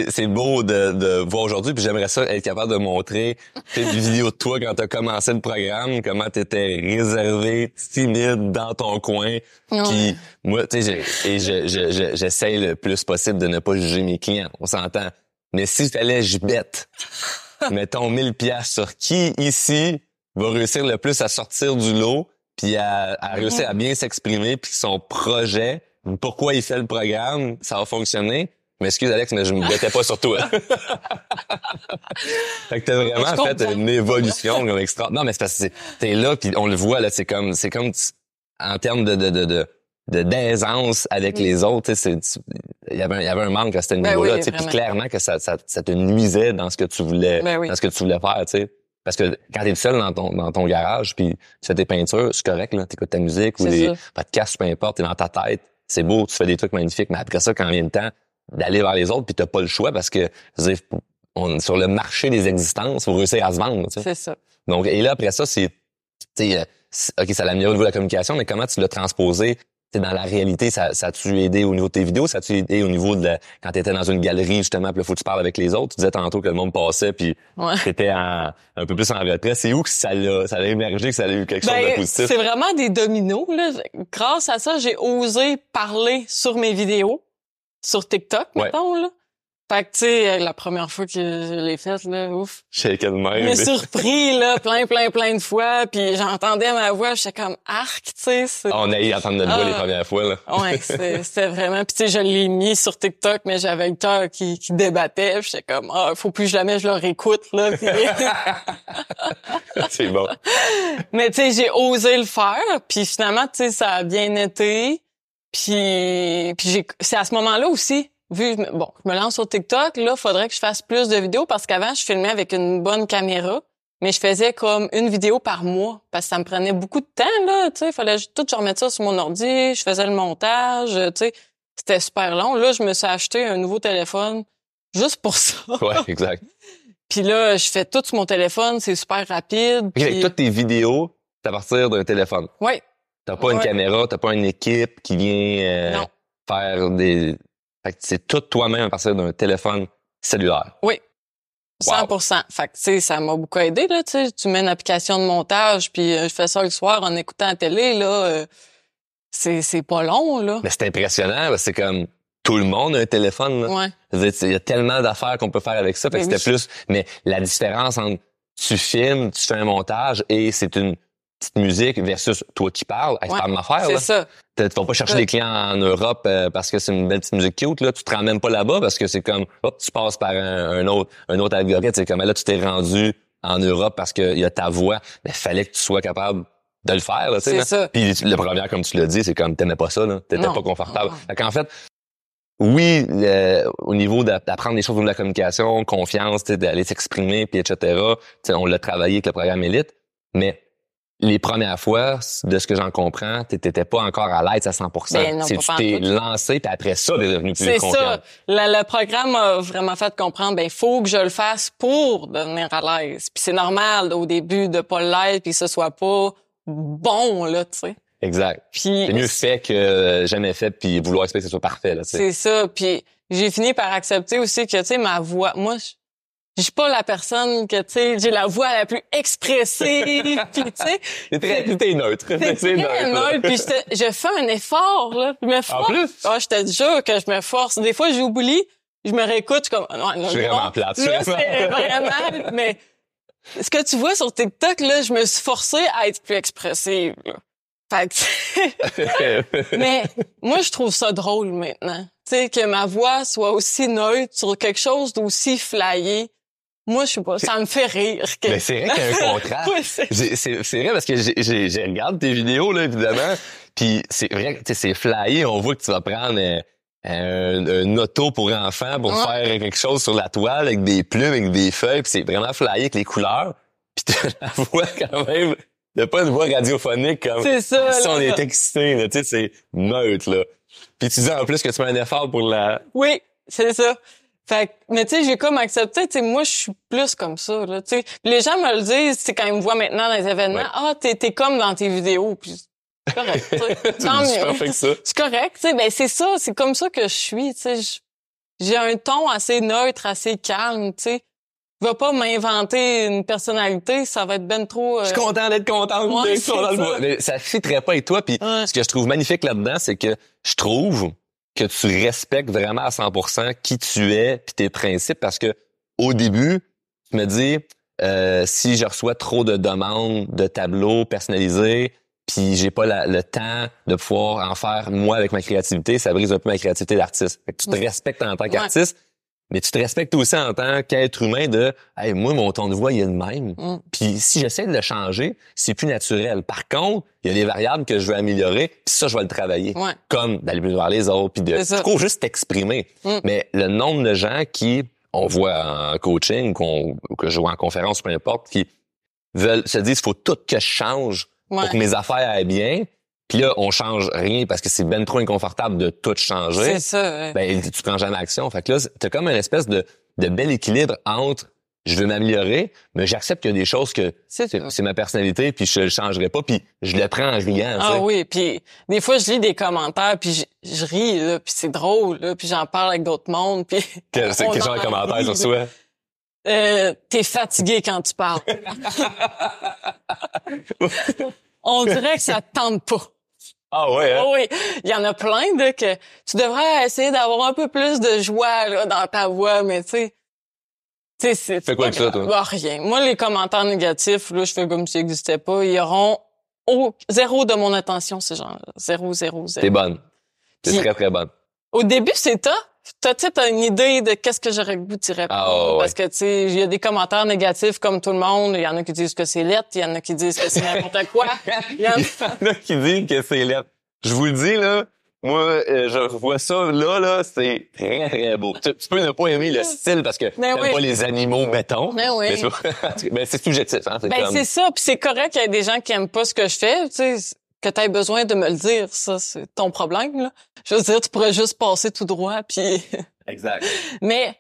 c'est beau de, de voir aujourd'hui, puis j'aimerais ça être capable de montrer des vidéos de toi quand t'as commencé le programme, comment t'étais réservé, timide dans ton coin. Ouais. Puis moi, tu sais, et je- je- je- j'essaie le plus possible de ne pas juger mes clients, on s'entend. Mais s'il fallait je bête, mettons 1000 pièces sur qui ici va réussir le plus à sortir du lot, puis à, à réussir à bien s'exprimer, puis son projet, pourquoi il fait le programme, ça va fonctionner. Mais excuse Alex, mais je me bêtais pas sur toi. fait que t'as vraiment fait comprends. une évolution comme extra. Non, mais c'est parce que t'es là, puis on le voit là, c'est comme, c'est comme en termes de de de de de d'aisance avec Oui. les autres, il y avait un, il y avait un manque à ce Ben niveau-là, oui, tu sais, puis clairement que ça, ça ça te nuisait dans ce que tu voulais Ben oui. dans ce que tu voulais faire, tu sais. Parce que quand t'es seul dans ton dans ton garage puis tu fais tes peintures, c'est correct là, t'écoutes ta musique ou ça. podcasts, peu importe, t'es dans ta tête, c'est beau, tu fais des trucs magnifiques, mais après ça, quand vient le temps d'aller vers les autres, puis t'as pas le choix parce que je veux dire, on, sur le marché des existences, faut réussir à se vendre, c'est ça. Donc et là après ça, c'est tu sais, euh, c'est- ok, ça l'améliore au niveau de la communication, mais comment tu l'as transposé dans la réalité, ça, ça a-tu aidé au niveau de tes vidéos? Ça a-tu aidé au niveau de la- quand tu étais dans une galerie, justement, puis là, faut que tu parles avec les autres? Tu disais tantôt que le monde passait, puis Ouais. t'étais en- un peu plus en retrait. C'est où que ça l'a, ça a émergé, que ça a eu quelque chose de Ben, positif? c'est vraiment des dominos. Là. Grâce à ça, j'ai osé parler sur mes vidéos, sur TikTok, Ouais. mettons. Là. Fait que, tu sais, la première fois que je l'ai faite, là, ouf. J'ai de Je même. me suis surpris, là, plein, plein, plein de fois, puis j'entendais ma voix, j'étais comme arc, tu sais. c'est- On a eu entendre notre voix Ah. les premières fois, là. Ouais, c'est- c'était vraiment... Puis tu sais, je l'ai mis sur TikTok, mais j'avais le cœur qui, qui débattait. puis J'étais comme, ah, faut plus jamais je le réécoute, là. puis- c'est bon. mais tu sais, j'ai osé le faire, puis finalement, tu sais, ça a bien été. Puis, puis j'ai, c'est à ce moment-là aussi, vu, bon, je me lance sur TikTok, là, faudrait que je fasse plus de vidéos parce qu'avant, je filmais avec une bonne caméra, mais je faisais comme une vidéo par mois parce que ça me prenait beaucoup de temps, là, tu sais, fallait tout je remette ça sur mon ordi, je faisais le montage, tu sais, c'était super long. Là, je me suis acheté un nouveau téléphone juste pour ça. Ouais, exact. Puis là, je fais tout sur mon téléphone, c'est super rapide. Puis- toutes tes vidéos, c'est à partir d'un téléphone. Ouais, T'as pas une caméra, t'as pas une équipe qui vient euh, faire des... Fait que c'est tout toi-même à partir d'un téléphone cellulaire. Oui. Wow. 100 Fait que, tu sais, ça m'a beaucoup aidé, là, tu sais. Tu mets une application de montage, puis euh, je fais ça le soir en écoutant la télé, là. euh, c'est, c'est pas long, là. Mais c'est impressionnant, c'est comme tout le monde a un téléphone. Là. Ouais. Il y a tellement d'affaires qu'on peut faire avec ça. Fait que Mais c'était plus. Mais la différence entre tu filmes, tu fais un montage et c'est une petite musique versus toi qui parles, hey, c'est Ouais, pas la même affaire. C'est ça. Tu vas pas chercher des clients en Europe euh, parce que c'est une belle petite musique cute. Là. Tu te rends même pas là-bas parce que c'est comme hop, tu passes par un, un autre un autre algorithme. C'est comme là, tu t'es rendu en Europe parce qu'il y a ta voix. Mais fallait que tu sois capable de le faire. Tu sais, ça. Puis le premier, comme tu l'as dit, c'est comme t'aimais pas ça, là. T'étais pas confortable. Fait qu'en fait, oui, au niveau d'a- d'apprendre des choses de la communication, confiance, d'aller s'exprimer, puis etc. On l'a travaillé avec le programme Élite, mais les premières fois, de ce que j'en comprends, t'étais pas encore à l'aise à 100%. Ben non, C'est pas tu t'es lancé, puis après ça, t'es devenu plus C'est confiant. ça. Le, le programme m'a vraiment fait comprendre, ben, faut que je le fasse pour devenir à l'aise. Puis c'est normal, au début, de pas l'être, puis que ce soit pas bon, là, tu sais. Exact. Puis C'est mieux fait que euh, jamais fait, puis vouloir espérer que ce soit parfait. Là, tu sais. C'est ça. Puis j'ai fini par accepter aussi que, tu sais, ma voix, moi, je je suis pas la personne que, tu sais, j'ai la voix la plus expressive. puis, tu sais, T'es neutre. c'est neutre. neutre, Puis je fais un effort, là. Je me force. plus? Ah, je te jure que je me force. Des fois, j'oublie. Je me réécoute, comme, non, non, Je suis non. vraiment plate. Là, c'est vraiment, mais ce que tu vois sur TikTok, là, je me suis forcée à être plus expressive, là. Fait que, mais moi, je trouve ça drôle maintenant. Tu sais, que ma voix soit aussi neutre sur quelque chose d'aussi flyé. Moi, je sais pas, ça me fait rire. Que... Mais c'est vrai qu'il y a un contraste. Ouais, c'est- vrai parce que j'ai- regardé tes vidéos là évidemment, puis c'est vrai que tu c'est flyé, on voit que tu vas prendre euh, un, un auto pour enfants pour Ouais. faire quelque chose sur la toile avec des plumes, avec des feuilles, puis c'est vraiment flyé avec les couleurs. Puis t'as la voix quand même, t'as pas une voix radiophonique comme C'est ça, si on est excité, là, tu sais, c'est neutre là. Puis tu dis en plus que tu mets un effort pour la Oui, c'est ça. Fait que, mais tu sais, j'ai comme accepté, tu sais, moi, je suis plus comme ça, là, tu sais. Les gens me le disent, c'est quand ils me voient maintenant dans les événements, Ouais. ah, t'es, t'es comme dans tes vidéos, puis c'est correct, tu sais. Tant C'est correct, tu sais, ben c'est ça, c'est comme ça que je suis, tu sais. J'ai un ton assez neutre, assez calme, tu sais. Je vais pas m'inventer une personnalité, ça va être ben trop... euh, Je suis content d'être contente Ouais, dans le ça. bois. Mais ça fitterait pas avec toi. Puis Ouais. ce que je trouve magnifique là-dedans, c'est que je trouve que tu respectes vraiment à 100% qui tu es puis tes principes parce que au début, tu me dis euh, si je reçois trop de demandes de tableaux personnalisés puis j'ai pas la- le temps de pouvoir en faire moi avec ma créativité, ça brise un peu ma créativité d'artiste. Fait que tu te respectes en tant Ouais. Mais tu te respectes aussi en tant qu'être humain de hey, moi mon ton de voix il est le même. Mm. Puis si j'essaie de le changer, c'est plus naturel. Par contre, il y a des variables que je veux améliorer, puis ça je vais le travailler. Ouais. Comme d'aller plus vers les autres, puis de coup, juste t'exprimer. Mm. Mais le nombre de gens qui on voit en coaching, qu'on que je vois en conférence, peu importe, qui veulent se disent faut tout que je change Ouais. pour que mes affaires aillent bien. Puis là, on change rien parce que c'est ben trop inconfortable de tout changer C'est ça, ouais. ben tu prends jamais action. Fait que là, t'as comme une espèce de, de bel équilibre entre je veux m'améliorer, mais j'accepte qu'il y a des choses que C'est ma personnalité, puis je le changerai pas, puis je le prends en riant. Ah oui, puis des fois je lis des commentaires puis je, je ris là, puis c'est drôle là, puis j'en parle avec d'autres mondes puis Quel, c'est on quel genre en de commentaire rit, sur soi? Euh, t'es fatigué quand tu parles. On dirait que ça te tente pas. Ah ouais, hein? Oh oui, il y en a plein de que tu devrais essayer d'avoir un peu plus de joie là, dans ta voix, mais tu sais, tu sais, c'est Fais quoi avec ça, toi? Bah, rien. Moi, les commentaires négatifs, là, je fais comme s'ils n'existaient pas. Ils auront au- zéro de mon attention, ces gens Zéro, zéro, zéro. T'es bonne. T'es Puis- très, très bonne. Au début, c'est tough. T'as, tu sais, t'as une idée de qu'est-ce que j'aurais le goût. Ah, ouais. Parce que, tu sais, il y a des commentaires négatifs comme tout le monde. Il y en a qui disent que c'est lettre, il y en a qui disent que c'est n'importe quoi. Il y en a- qui disent que c'est lettre. Je vous le dis, là, moi, euh, je vois ça, là, là, c'est très, très beau. Tu, tu peux ne pas aimer le style parce que Ben t'aimes oui. pas les animaux, mettons. Ben oui. Mais c'est- ben, c'est subjectif, hein. C'est Ben, comme... c'est ça. Puis c'est correct qu'il y ait des gens qui aiment pas ce que je fais. Tu sais, que tu aies besoin de me le dire, ça, c'est ton problème, là. Je veux dire, tu pourrais juste passer tout droit, puis... Exact. Mais,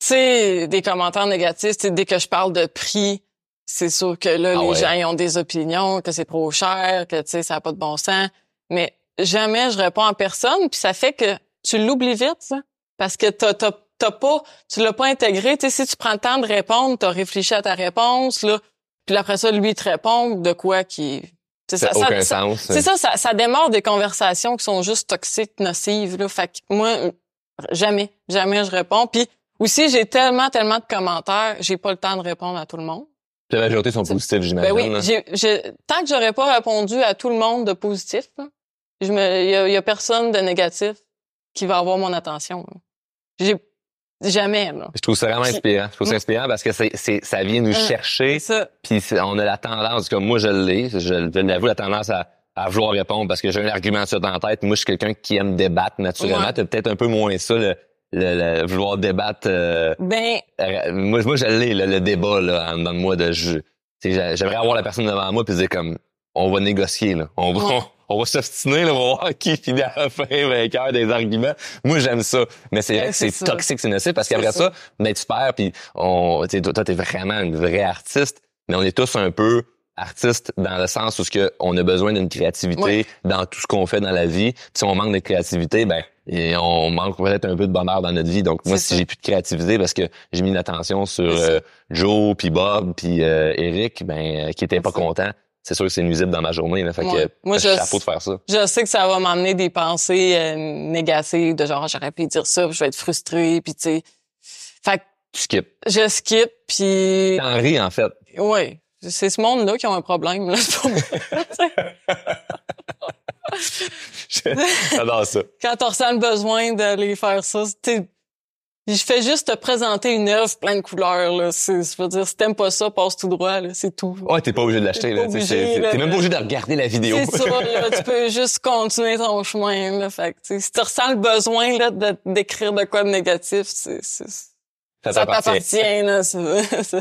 tu sais, des commentaires négatifs, tu sais, dès que je parle de prix, c'est sûr que là, Ah les ouais. gens ils ont des opinions, que c'est trop cher, que, tu sais, ça n'a pas de bon sens. Mais jamais je réponds à personne, puis ça fait que tu l'oublies vite, ça. Parce que t'as, t'as, t'as pas, tu l'as pas intégré. Tu sais, si tu prends le temps de répondre, t'as réfléchi à ta réponse, là, puis après ça, lui, il te répond de quoi qui... sais, Ça sens. c'est ça, ça, ça démarre des conversations qui sont juste toxiques, nocives. Là. Fait que moi, jamais, jamais je réponds. Puis aussi, j'ai tellement, tellement de commentaires, j'ai pas le temps de répondre à tout le monde. La majorité sont positifs, j'imagine. Ben oui, tant que j'aurais pas répondu à tout le monde de positif, il y y a personne de négatif qui va avoir mon attention. J'ai jamais là. Je trouve ça vraiment inspirant. Je trouve ça inspirant parce que c'est, c'est, ça vient nous Hein. chercher. C'est ça. Puis on a la tendance, comme moi je l'ai, je, je l'avoue, la tendance à, à vouloir répondre parce que j'ai un argument sur dans la tête. Moi, je suis quelqu'un qui aime débattre naturellement. Ouais. T'as peut-être un peu moins ça, le, le- le vouloir débattre. euh, Ben, euh, moi, moi, je l'ai, le, le débat là, en dedans de moi. De, je, j'aimerais avoir la personne devant moi puis dire comme, on va négocier là, on va, Ouais. On, va s'obstiner, on va voir qui finit à la fin vainqueur des arguments. Moi, j'aime ça, mais c'est vrai que c'est toxique, c'est nocif parce qu'après ça, ben tu perds puis on, toi, t'es vraiment une vraie artiste, mais on est tous un peu artistes dans le sens où ce que on a besoin d'une créativité Ouais. dans tout ce qu'on fait dans la vie. Puis si on manque de créativité, ben et on manque peut-être un peu de bonheur dans notre vie. Donc moi, si j'ai plus de créativité parce que j'ai mis l'attention sur euh, Joe, puis Bob, puis euh, Eric, ben euh, qui était pas C'est ça. content, c'est sûr que c'est nuisible dans ma journée. Là, fait Ouais. que Moi, je- chapeau de faire ça. je sais que ça va m'amener des pensées euh, négatives de genre j'aurais pu dire ça, puis je vais être frustrée, puis tu sais. Fait que Tu skip. je skip, puis T'en ris en fait. ouais, c'est ce monde-là qui a un problème là. pas moi. J'adore ça. Quand on ressent le besoin d'aller faire ça, t'es- je fais juste te présenter une œuvre plein de couleurs là. C'est, je veux dire, si t'aimes pas ça, passe tout droit là, c'est tout. Ouais, t'es pas obligé de l'acheter. T'es même pas obligé de regarder la vidéo. C'est ça, là, tu peux juste continuer ton chemin là. Fait que, si tu ressens le besoin là de d'écrire de quoi de négatif, c'est, ça ça t'appartient. là.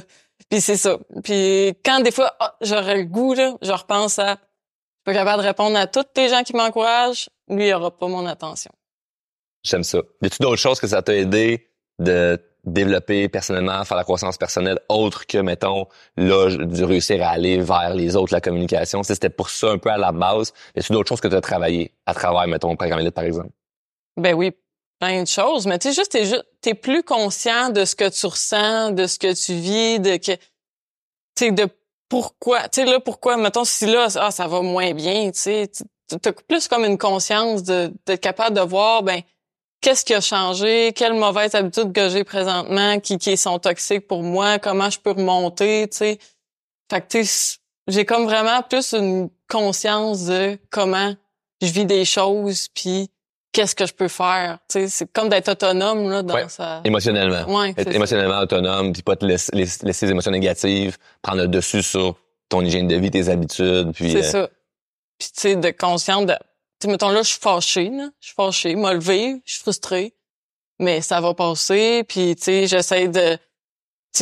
Puis c'est ça. Puis quand des fois ah, j'aurais le goût là, je repense à, je suis pas capable de répondre à toutes les gens qui m'encouragent, lui il aura pas mon attention. J'aime ça. Y a-tu d'autres choses que ça t'a aidé de développer personnellement, faire la croissance personnelle, autre que, mettons, là, de réussir à aller vers les autres, la communication? C'était pour ça un peu à la base. A-tu d'autres choses que tu as travaillé à travers, mettons, Programme Elite, par exemple? Ben oui, plein de choses, mais tu sais juste t'es juste t'es plus conscient de ce que tu ressens, de ce que tu vis, de que tu sais de pourquoi, tu sais là pourquoi mettons si là ah ça va moins bien, tu sais t'as plus comme une conscience de d'être capable de voir ben qu'est-ce qui a changé, quelles mauvaises habitudes que j'ai présentement qui qui sont toxiques pour moi, comment je peux remonter, tu sais? Fait que j'ai comme vraiment plus une conscience de comment je vis des choses puis qu'est-ce que je peux faire. Tu sais, c'est comme d'être autonome là dans Ouais. sa. Émotionnellement. Ouais, Être ça. émotionnellement autonome, puis pas te laisser, les émotions négatives, prendre le dessus sur ton hygiène de vie, tes habitudes, puis... C'est euh, ça. Puis tu sais, de consciente de. Sais, mettons là, je suis fâchée, là. Je suis fâchée, m'a levé, je suis frustrée, mais ça va passer. Puis tu sais, j'essaie de,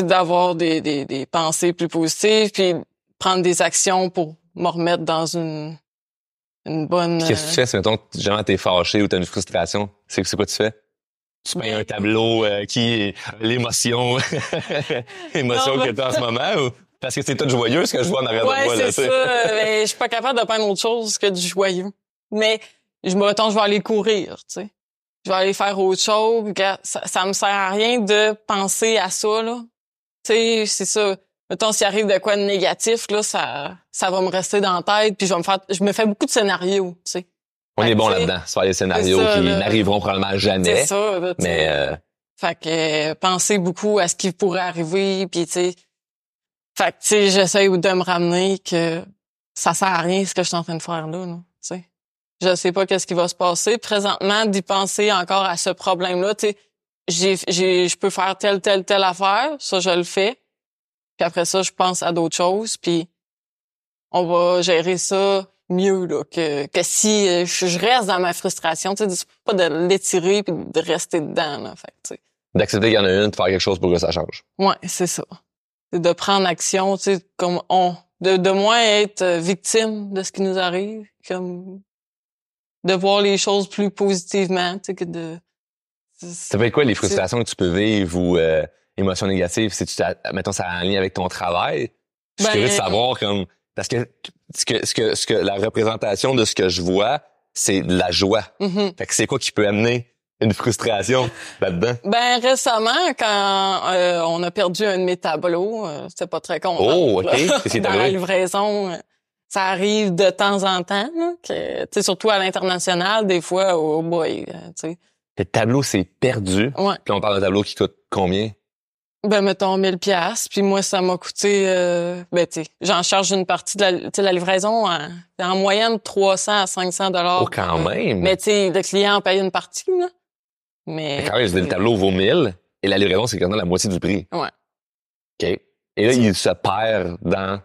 d'avoir des, des des pensées plus positives, puis prendre des actions pour me remettre dans une une bonne. Qu'est-ce que tu fais si, mettons, genre, t'es fâché ou t'as une frustration? C'est c'est quoi tu fais? Tu peins un tableau euh, qui est l'émotion, émotion Non, que t'as en ce moment ou? Parce que c'est tout joyeux ce que je vois en arrière Ouais, de moi, là, c'est ça. Mais je suis pas capable de peindre autre chose que du joyeux. Mais je me mettons, je vais aller courir, tu sais. Je vais aller faire autre chose. Ça, ça me sert à rien de penser à ça, là. Tu sais, c'est ça. Mettons, s'il arrive de quoi de négatif, là, ça, ça va me rester dans la tête, puis je vais me faire, je me fais beaucoup de scénarios, tu sais. On Fait est bon là-dedans. Faire des scénarios c'est ça, qui n'arriveront probablement C'est jamais. ça, là, tu sais. Mais euh, Fait que euh, penser beaucoup à ce qui pourrait arriver, puis tu sais. Fait que tu sais, j'essaie de me ramener que ça sert à rien ce que je suis en train de faire là, là tu sais. Je sais pas qu'est-ce qui va se passer. Présentement, d'y penser encore à ce problème-là, tu sais, j'ai, j'ai, je peux faire telle, telle, telle affaire, ça je le fais. Puis après ça, je pense à d'autres choses, puis on va gérer ça mieux là que que si euh, je je reste dans ma frustration, tu sais, c'est pas de l'étirer puis de rester dedans là, fait tu sais. d'accepter qu'il y en a une, de faire quelque chose pour que ça change. Ouais, c'est ça. De prendre action, tu sais, comme on, de, de moins être euh, victime de ce qui nous arrive, comme de voir les choses plus positivement, tu sais, que de. Ça fait quoi les frustrations que tu peux vivre ou euh, émotions négatives si tu mettons ça en lien avec ton travail? Je suis Ben, curieux de savoir comme parce que ce que ce que ce que la représentation de ce que je vois, c'est de la joie. Mhm. Fait que c'est quoi qui peut amener une frustration là-dedans? Ben récemment, quand euh, on a perdu un de mes tableaux, euh, c'était pas très content. Oh, ok. Est Dans la livraison, euh, ça arrive de temps en temps, là, que, tu sais, surtout à l'international, des fois, oh boy, euh, tu sais. Le tableau s'est perdu. Ouais. Puis on parle d'un tableau qui coûte combien? Ben mettons 1000 pièces puis moi ça m'a coûté euh, ben tu sais, j'en charge une partie de la tu sais la livraison en, c'est en moyenne 300 à 500 dollars. Oh, quand même. Mais tu sais le client paye une partie là. Mais Mais quand même, je le tableau vaut 1000 et la livraison, c'est quasiment la moitié du prix. Ouais. OK. Et là, il se perd dans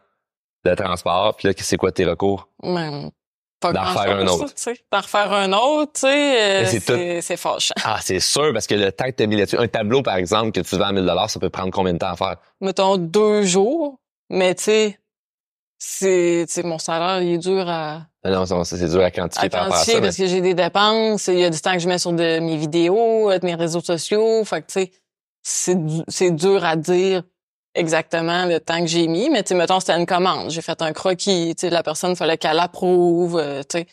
le transport. Puis là, c'est quoi tes recours? ben, pas D'en refaire un autre. D'en refaire un autre, tu sais, euh, c'est fâchant. Ah, c'est sûr, parce que le temps que t'as mis là-dessus, un tableau, par exemple, que tu vends à 1000 ça peut prendre combien de temps à faire? Mettons deux jours, mais tu sais c'est mon salaire il est dur à Ah Non, c'est dur à quantifier à par quantifier ça. mais- parce que j'ai des dépenses, il y a du temps que je mets sur de mes vidéos, euh, de mes réseaux sociaux, fait que tu sais c'est dur à dire exactement le temps que j'ai mis, mais tu sais mettons c'était une commande, j'ai fait un croquis, tu sais la personne fallait qu'elle approuve, euh, tu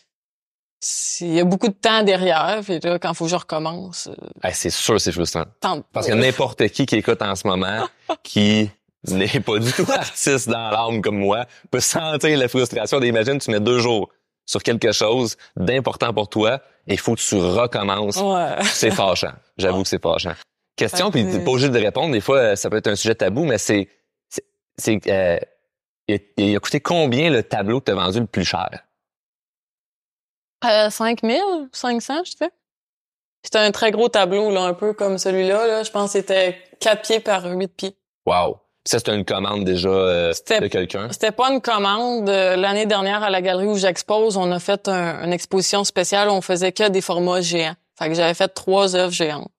il y a beaucoup de temps derrière, puis là quand faut que je recommence, euh, Ah, c'est sûr, c'est frustrant. tente Parce que n'importe qui qui écoute en ce moment, qui n'est pas du tout artiste dans l'âme comme moi, peut sentir la frustration. Imagine, tu mets deux jours sur quelque chose d'important pour toi et il faut que tu recommences. Ouais. C'est fâchant. J'avoue que c'est fâchant. Question, puis pas obligé de répondre. Des fois, euh, ça peut être un sujet tabou, mais c'est, c'est, euh, il, a, il a coûté combien le tableau que t'as vendu le plus cher? Euh, 5000, 500, je sais. C'était un très gros tableau, là, un peu comme celui-là. Là. Je pense que c'était 4 pieds par 8 pieds. Wow. Ça, c'était une commande déjà euh, de quelqu'un? C'était pas une commande. L'année dernière, à la galerie où j'expose, on a fait un- une exposition spéciale où on faisait que des formats géants. Fait que j'avais fait trois œuvres géantes.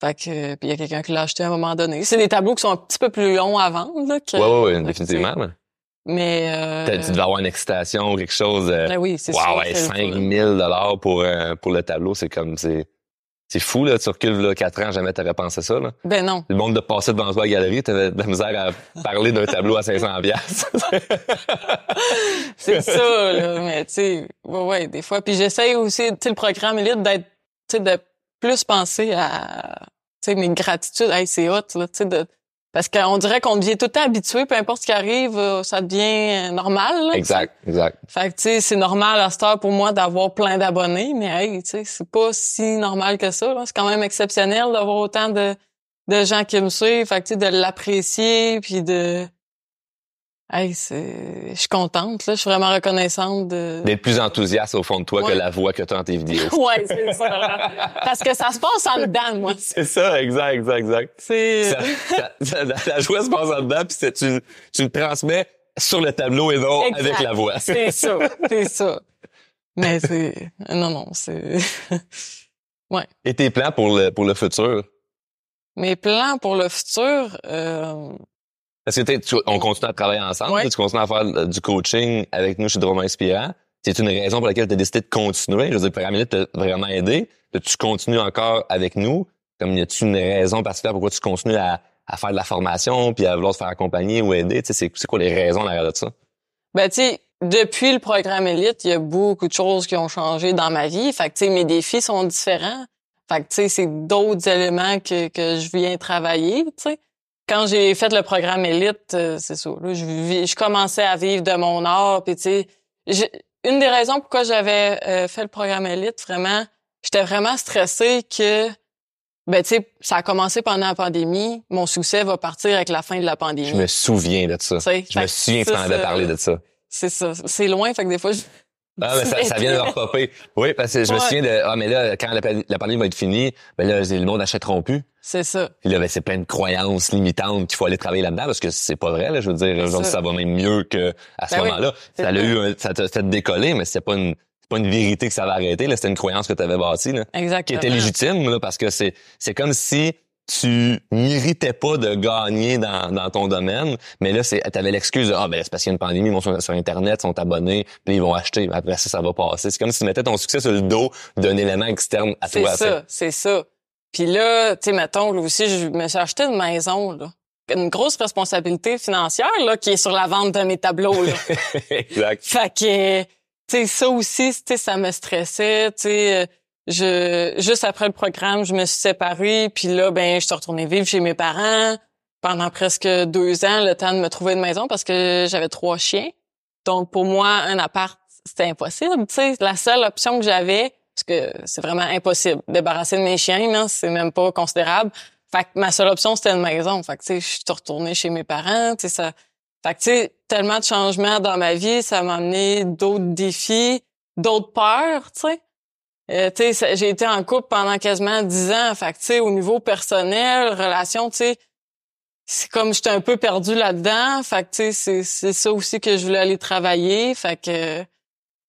Fait que, euh, puis il y a quelqu'un qui l'a acheté à un moment donné. C'est des tableaux qui sont un petit peu plus longs à vendre, là, que- Ouais, ouais, définitivement. mais Mais, euh, t'as- Tu devais avoir une excitation ou quelque chose. Euh, ben oui, c'est wow, sûr. ouais, c'est le 5 fun. 000 dollars pour, euh, pour le tableau, c'est comme, c'est, c'est fou, là. Tu recules, là, 4 ans, jamais t'aurais pensé ça, là. Ben non. Le monde de passer devant toi à la galerie, t'avais de la misère à parler d'un tableau à 500 piastres. C'est ça, là. Mais, tu sais, ouais, ouais, des fois. Puis j'essaye aussi, tu sais, le programme Elite d'être, tu sais, de plus penser à, tu sais, mes gratitudes. Hey, c'est hot, là, tu sais, de, parce qu'on dirait qu'on devient tout le temps habitué, peu importe ce qui arrive, euh, ça devient euh, normal, là, exact, exact. Fait que, tu sais, c'est normal à cette heure pour moi d'avoir plein d'abonnés, mais hey, tu sais, c'est pas si normal que ça. C'est quand même exceptionnel d'avoir autant de, de gens qui me suivent. Fait que, tu sais, de l'apprécier, puis de... Hey, c'est... Je suis contente, là. Je suis vraiment reconnaissante de... D'être plus enthousiaste au fond de toi Ouais. que la voix que t'as dans tes vidéos. Ouais, c'est ça. Parce que ça se passe en dedans, moi. C'est ça, exact, exact, exact. C'est... Ça- ça- ça- la, joie se passe en dedans, puis tu, tu le transmets sur le tableau et non Exact. avec la voix. C'est ça, c'est ça. Mais c'est... Non, non, c'est... Et tes plans pour le, pour le futur? Mes plans pour le futur... Euh... Parce que tu- on continue à travailler ensemble, Ouais. tu continues à faire du coaching avec nous chez Drôme Inspirant. C'est une raison pour laquelle tu as décidé de continuer. Je veux dire, le programme Elite t'a vraiment aidé. Tu continues encore avec nous? Comme y a-tu une raison particulière pourquoi tu continues à, à faire de la formation puis à vouloir te faire accompagner ou aider? Tu sais, c'est, c'est quoi les raisons derrière de ça? Ben, tu sais, depuis le programme Elite, il y a beaucoup de choses qui ont changé dans ma vie. Fait que, tu sais, mes défis sont différents. Fait que, tu sais, c'est d'autres éléments que, que je viens travailler, tu sais. Quand j'ai fait le programme Elite, euh, c'est ça, là, je, vis- je commençais à vivre de mon art, puis tu sais, une des raisons pourquoi j'avais euh, fait le programme élite, vraiment, j'étais vraiment stressée que ben tu sais, ça a commencé pendant la pandémie, mon succès va partir avec la fin de la pandémie. Je me souviens de ça. T'sais, Je me souviens ça, parlé ça- de ça. C'est ça, c'est loin, fait que des fois je... Ah, mais ça, ça vient de leur popper. Oui, parce que je me souviens de, ah, mais là, quand la, la pandémie va être finie, ben là, le monde achèteront plus. C'est ça. Puis là, ben, c'est plein de croyances limitantes qu'il faut aller travailler là-dedans parce que c'est pas vrai, là. Je veux dire, aujourd'hui, ça. va même mieux que à ce Ben moment-là. Ça a ça. eu, un- ça t'a fait décoller, mais c'est pas une, c'est pas une vérité que ça va arrêter, là. C'était une croyance que tu avais bâtie, là. Qui Exactement. était légitime, là, parce que c'est, c'est comme si tu méritais pas de gagner dans, dans ton domaine, mais là, c'est, t'avais l'excuse de, ah, ben, c'est parce qu'il y a une pandémie, ils vont sur, sur Internet, sont abonnés, puis ils vont acheter, après ça, ça va passer. C'est comme si tu mettais ton succès sur le dos d'un élément externe à C'est toi. ça, c'est ça. Puis là, tu sais, mettons, là aussi, je me suis acheté une maison, là. Une grosse responsabilité financière, là, qui est sur la vente de mes tableaux, là. exact. Fait que, tu sais, ça aussi, tu sais, ça me stressait, tu sais. Je, juste après le programme, je me suis séparée, puis là, ben, je suis retournée vivre chez mes parents pendant presque deux ans, le temps de me trouver une maison parce que j'avais trois chiens. Donc, pour moi, un appart, c'était impossible, tu sais. La seule option que j'avais, parce que c'est vraiment impossible, débarrasser de mes chiens, là, c'est même pas considérable. Fait que ma seule option, c'était une maison. Fait que, tu sais, je suis retournée chez mes parents, tu sais, ça... Fait que, tu sais, tellement de changements dans ma vie, ça m'a amené d'autres défis, d'autres peurs, tu sais. Euh, tu sais, ça- j'ai été en couple pendant quasiment dix ans. Fait que, tu sais, au niveau personnel, relation, tu sais, c'est comme j'étais un peu perdue là-dedans. Fait que, tu sais, c'est, c'est ça aussi que je voulais aller travailler. Fait que,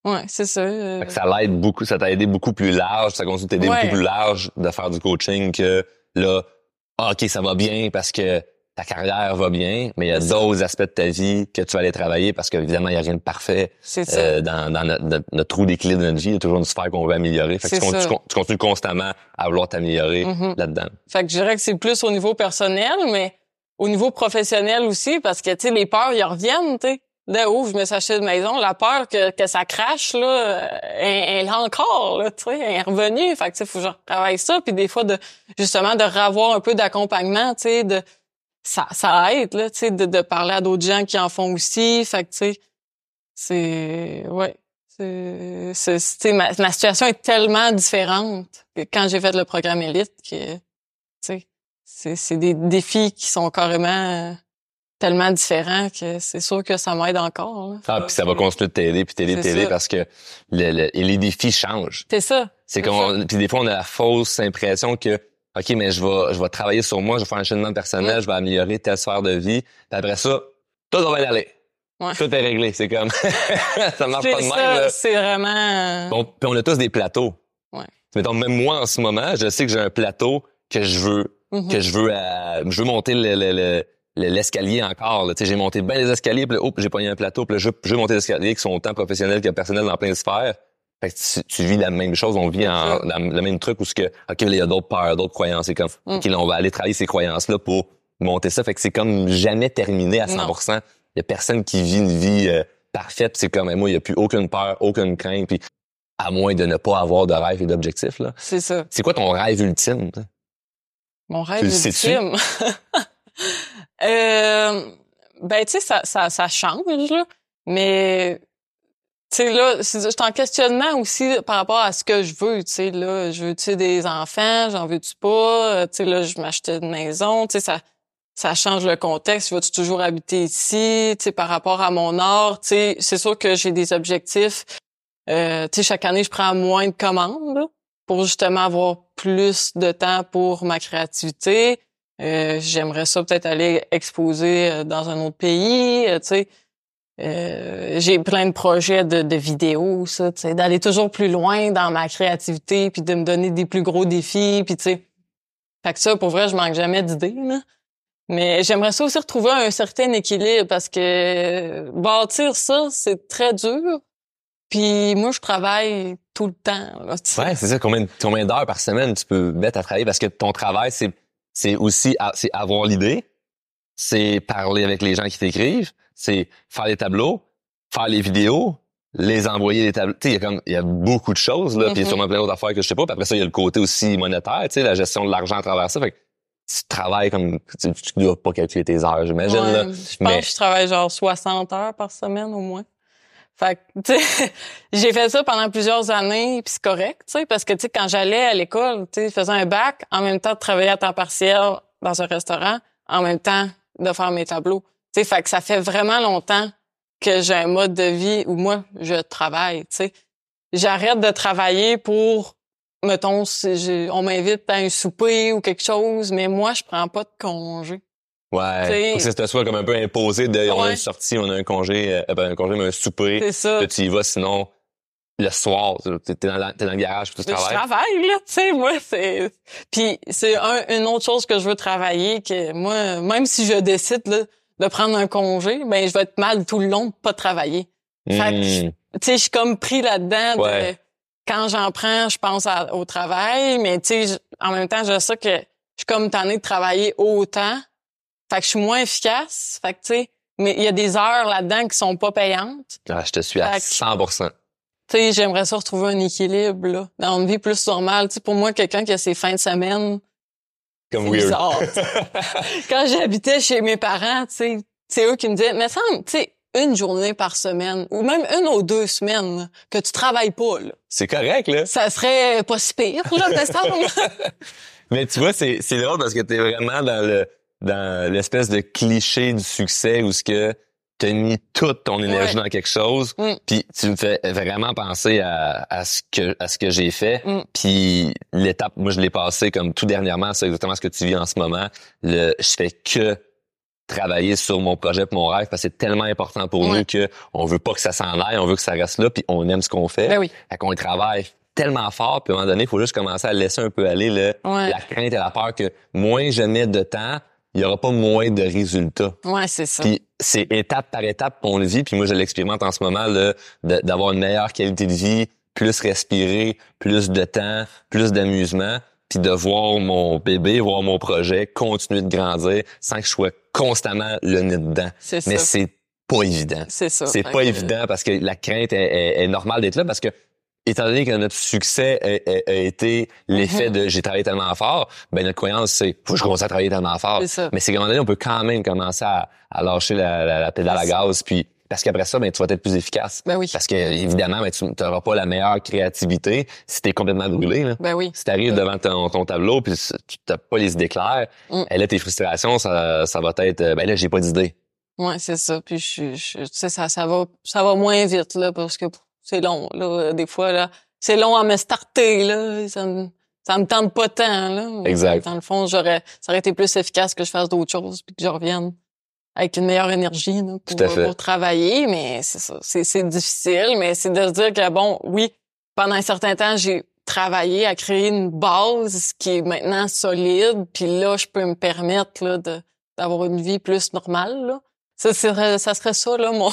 ouais, c'est ça. euh, Fait que ça l'aide beaucoup, ça t'a aidé beaucoup plus large, ça continue de t'aider Ouais. beaucoup plus large de faire du coaching que là, ah, ok, ça va bien parce que ta carrière va bien, mais il y a d'autres aspects de ta vie que tu vas aller travailler parce qu'évidemment, il n'y a rien de parfait euh, dans, dans notre, notre- notre trou d'équilibre de notre vie. Il y a toujours une sphère qu'on veut améliorer. Fait que tu, con- ça. tu con- tu continues constamment à vouloir t'améliorer Mhm. là-dedans. Fait que je dirais que c'est plus au niveau personnel, mais au niveau professionnel aussi, parce que, tu sais, les peurs, ils reviennent, tu sais. Là, où je me suis acheté de maison, la peur que, que ça crache, là, euh, elle, elle est encore, là, tu sais, elle est revenue. Fait que, tu sais, faut que je retravaille ça. Puis des fois, de justement, de revoir un peu d'accompagnement, tu sais, de... Ça, ça aide, là, tu sais, de, de parler à d'autres gens qui en font aussi. Fait que, tu sais, c'est... Ouais. C'est... c'est- tu sais, ma, ma situation est tellement différente que quand j'ai fait le programme élite que, tu sais, c'est, c'est des défis qui sont carrément euh, tellement différents que c'est sûr que ça m'aide encore. là. Ah, puis ça va continuer de t'aider, puis t'aider, t'aider parce que le- le- et les défis changent. C'est ça. C'est C'est qu'on, puis des fois, on a la fausse impression que, OK, mais je vais, je vais travailler sur moi, je vais faire un cheminement personnel, je vais améliorer telle sphère de vie. Puis après ça, tout va bien aller. Ouais. Tout est réglé. C'est comme, ça marche pas de même, c'est vraiment... euh, Bon, puis on a tous des plateaux. Ouais. Mettons, même moi, en ce moment, je sais que j'ai un plateau que je veux, mhm. que je veux, euh, je veux monter le, le- le- le- l'escalier encore. là. Tu sais, j'ai monté bien les escaliers, puis là, hop, j'ai pogné un plateau, puis là, je, je veux monter les escaliers qui sont autant professionnels que personnels dans plein de sphères. Fait que tu, tu vis la même chose, on vit en, le même truc où ce que, OK, il y a d'autres peurs, d'autres croyances. C'est comme, Mm. OK, là, on va aller travailler ces croyances-là pour monter ça. Fait que c'est comme jamais terminé à 100%. Il y a personne qui vit une vie euh, parfaite. C'est comme, moi, il n'y a plus aucune peur, aucune crainte, puis à moins de ne pas avoir de rêve et d'objectif, là. C'est ça. C'est quoi ton rêve ultime? Mon rêve Tu ultime? euh, ben, tu sais, ça, ça, ça change, là. Mais, tu sais, là, je suis en questionnement aussi par rapport à ce que je veux, tu sais, là. Je veux-tu des enfants? J'en veux-tu pas? Euh, Tu sais, là, je m'achetais une maison. Tu sais, ça, ça change le contexte. Vas-tu toujours habiter ici? Tu sais, par rapport à mon art, tu sais, c'est sûr que j'ai des objectifs. Euh, tu sais, chaque année, je prends moins de commandes, pour justement avoir plus de temps pour ma créativité. Euh, J'aimerais ça peut-être aller exposer euh, dans un autre pays, euh, tu sais. Euh, j'ai plein de projets de, de vidéos, ça, d'aller toujours plus loin dans ma créativité, puis de me donner des plus gros défis, puis tu sais. Fait que ça, pour vrai, je manque jamais d'idées, là. Mais j'aimerais ça aussi retrouver un certain équilibre parce que euh, bâtir ça, c'est très dur. Puis moi, je travaille tout le temps. Là. Ouais, c'est ça. Combien, combien d'heures par semaine tu peux mettre à travailler? Parce que ton travail, c'est, c'est aussi c'est avoir l'idée, c'est parler avec les gens qui t'écrivent, c'est faire les tableaux, faire les vidéos, les envoyer les tableaux. Tu sais, il y a comme, il y a beaucoup de choses, là, puis il y a Mhm. sûrement plein d'autres affaires que je sais pas. Puis après ça, il y a le côté aussi monétaire, tu sais, la gestion de l'argent à travers ça. Fait que tu travailles comme, tu, tu dois pas calculer tes heures, j'imagine, Ouais, là. je pense Mais- que je travaille genre 60 heures par semaine au moins. Fait que, tu sais, j'ai fait ça pendant plusieurs années, puis c'est correct, tu sais, parce que, tu sais, quand j'allais à l'école, tu sais, je faisais un bac, en même temps de travailler à temps partiel dans un restaurant, en même temps de faire mes tableaux. Tu sais, fait que ça fait vraiment longtemps que j'ai un mode de vie où moi, je travaille, tu sais. J'arrête de travailler pour, mettons, si on m'invite à un souper ou quelque chose, mais moi, je prends pas de congé. Ouais. Faut que ça soit comme un peu imposé de, on a une sortie, on a un congé, euh, ben, un congé, mais un souper. C'est ça. Là, tu y vas, sinon, le soir, t'es dans, t'es dans le garage, puis tu Mais je travaille là, tu sais, moi c'est. Puis c'est un, une autre chose que je veux travailler que moi, même si je décide là, de prendre un congé, ben je vais être mal tout le long de pas travailler. Fait que, Hmm. tu sais, je suis comme pris là-dedans. de- quand j'en prends, je pense à- au travail, mais tu sais, en même temps, je sais que je suis comme tannée de travailler autant. Fait que je suis moins efficace. Fait que tu sais, mais il y a des heures là-dedans qui sont pas payantes. Ah, je te suis à Fait que- 100%. Tu sais, j'aimerais ça retrouver un équilibre là, dans une vie plus normale. Tu sais, pour moi, quelqu'un qui a ses fins de semaine, Comme weird. bizarre. Quand j'habitais chez mes parents, tu sais, c'est eux qui me disaient, mais semble, tu sais, une journée par semaine ou même une ou deux semaines là, que tu travailles pas, là, C'est correct, là. ça serait pas si pire, là, me semble. Mais tu vois, c'est, c'est drôle parce que t'es vraiment dans le, dans l'espèce de cliché du succès où ce que t'as mis toute ton énergie Ouais. dans quelque chose. Mm. Puis tu me fais vraiment penser à, à ce que, à ce que j'ai fait. Mm. Puis l'étape, moi, je l'ai passé comme tout dernièrement, c'est exactement ce que tu vis en ce moment. Le, je fais que travailler sur mon projet pour mon rêve parce que c'est tellement important pour Ouais. nous que on veut pas que ça s'en aille, on veut que ça reste là puis on aime ce qu'on fait. ben oui. Fait qu'on y travaille tellement fort, puis à un moment donné, il faut juste commencer à laisser un peu aller le, Ouais. la crainte et la peur que moins je mets de temps, il y aura pas moins de résultats. Ouais, c'est ça. Puis c'est étape par étape qu'on le vit, puis moi je l'expérimente en ce moment d'avoir une meilleure qualité de vie, plus respirer, plus de temps, plus d'amusement, puis de voir mon bébé, voir mon projet continuer de grandir sans que je sois constamment le nez dedans. c'est Mais c'est pas évident. C'est ça. C'est pas que- évident parce que la crainte est, est, est normale d'être là parce que étant donné que notre succès a, a- a été l'effet Mhm. de j'ai travaillé tellement fort, ben notre croyance c'est faut que je commence à travailler tellement fort. Ça. Mais c'est qu'à un moment donné, on peut quand même commencer à, à lâcher la, la, la pédale à gaz puis parce qu'après ça, ben tu vas être plus efficace. Ben oui. Parce que évidemment, ben, tu n'auras pas la meilleure créativité si t'es complètement brûlé. Là. Ben oui. Si t'arrives devant ton, ton tableau puis tu t'as pas les idées claires, Mm. et là tes frustrations, ça, ça va être euh, ben là j'ai pas d'idée. Ouais, c'est ça. Puis je, je- tu sais, ça, ça va, ça va moins vite là, parce que c'est long. Là, des fois là, c'est long à me starter là. Ça me, ça me tente pas tant là. Exact. Dans le fond, j'aurais, ça aurait été plus efficace que je fasse d'autres choses puis que je revienne avec une meilleure énergie là, pour, Tout à fait. pour travailler. Mais c'est ça, c'est, c'est difficile. Mais c'est de se dire que bon, oui, pendant un certain temps, j'ai travaillé à créer une base qui est maintenant solide. Puis là, je peux me permettre là de d'avoir une vie plus normale là. Ça serait, ça serait ça, là, mon,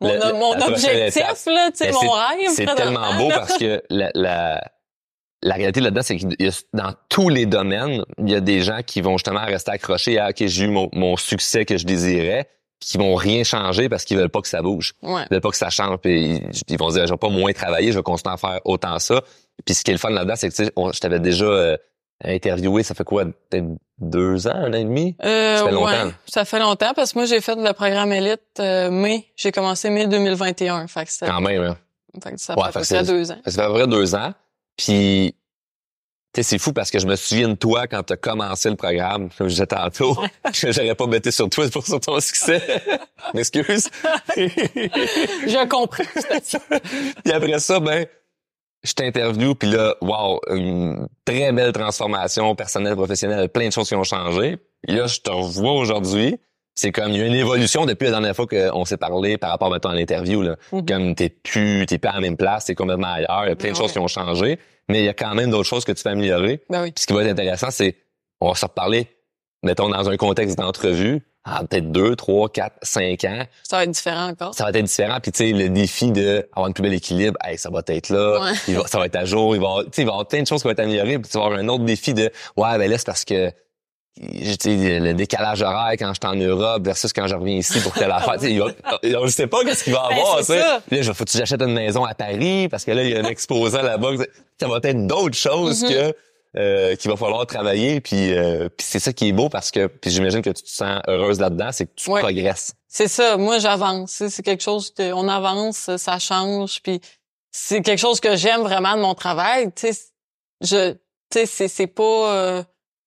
mon, Le- mon objectif, là, tu sais, mon rêve. C'est tellement beau parce que la, la, la réalité là-dedans, c'est que dans tous les domaines, il y a des gens qui vont justement rester accrochés à OK, j'ai eu mon, mon succès que je désirais, puis qui vont rien changer parce qu'ils veulent pas que ça bouge. Ouais. Ils veulent pas que ça change. Puis ils, ils vont dire, je vais pas moins travailler, je vais continuer à faire autant ça. Puis ce qui est le fun là-dedans, c'est que tu sais, on- je t'avais déjà euh, interviewé, ça fait quoi, peut-être deux ans, un an et demi? Euh, Ça fait longtemps. ouais, ça fait longtemps parce que moi, j'ai fait le programme élite euh, mai. J'ai commencé mai 2021. Fait que ça, Quand même, hein. fait que ça Ouais, fait à peu près deux ans. Ça fait à peu près deux ans. Puis, tu sais, c'est fou parce que je me souviens de toi quand tu as commencé le programme, comme je disais tantôt. J'aurais pas bêté sur toi pour sur ton succès. M'excuse. Je comprends. puis après ça, ben, je t'interview, puis là, wow, une très belle transformation personnelle, professionnelle, plein de choses qui ont changé. Puis là, je te revois aujourd'hui. C'est comme, il y a une évolution depuis la dernière fois qu'on s'est parlé par rapport, mettons, à l'interview, là. Mhm. Comme t'es plus, t'es plus à la même place, t'es complètement ailleurs. Il y a plein de Ouais. choses qui ont changé. Mais il y a quand même d'autres choses que tu fais améliorer. Ben oui. Puis ce qui va être intéressant, c'est, on va se reparler, mettons, dans un contexte d'entrevue, en peut-être deux, trois, quatre, cinq ans. Ça va être différent encore. Ça va être différent. Puis tu sais, le défi de avoir un plus bel équilibre, hey, ça va être là. Ouais. Il va- ça va être à jour. Il va, il va y avoir plein de choses qui vont être améliorées. Puis tu vas avoir un autre défi de, ouais, ben là, c'est parce que tu sais, le décalage horaire quand je suis en Europe versus quand je reviens ici pour telle affaire. Tu sais, il va- on ne sait pas qu'est-ce qu'il va Ben, avoir. là, je- faut que j'achète une maison à Paris parce que là, il y a un exposant là-bas. Ça va être d'autres choses Mhm. que euh, qu'il va falloir travailler. Puis, euh, puis c'est ça qui est beau parce que puis j'imagine que tu te sens heureuse là-dedans, c'est que tu Ouais. progresses. C'est ça, moi j'avance. C'est quelque chose que on avance, ça change, puis c'est quelque chose que j'aime vraiment de mon travail. Tu sais, je, tu sais, c'est c'est pas, euh,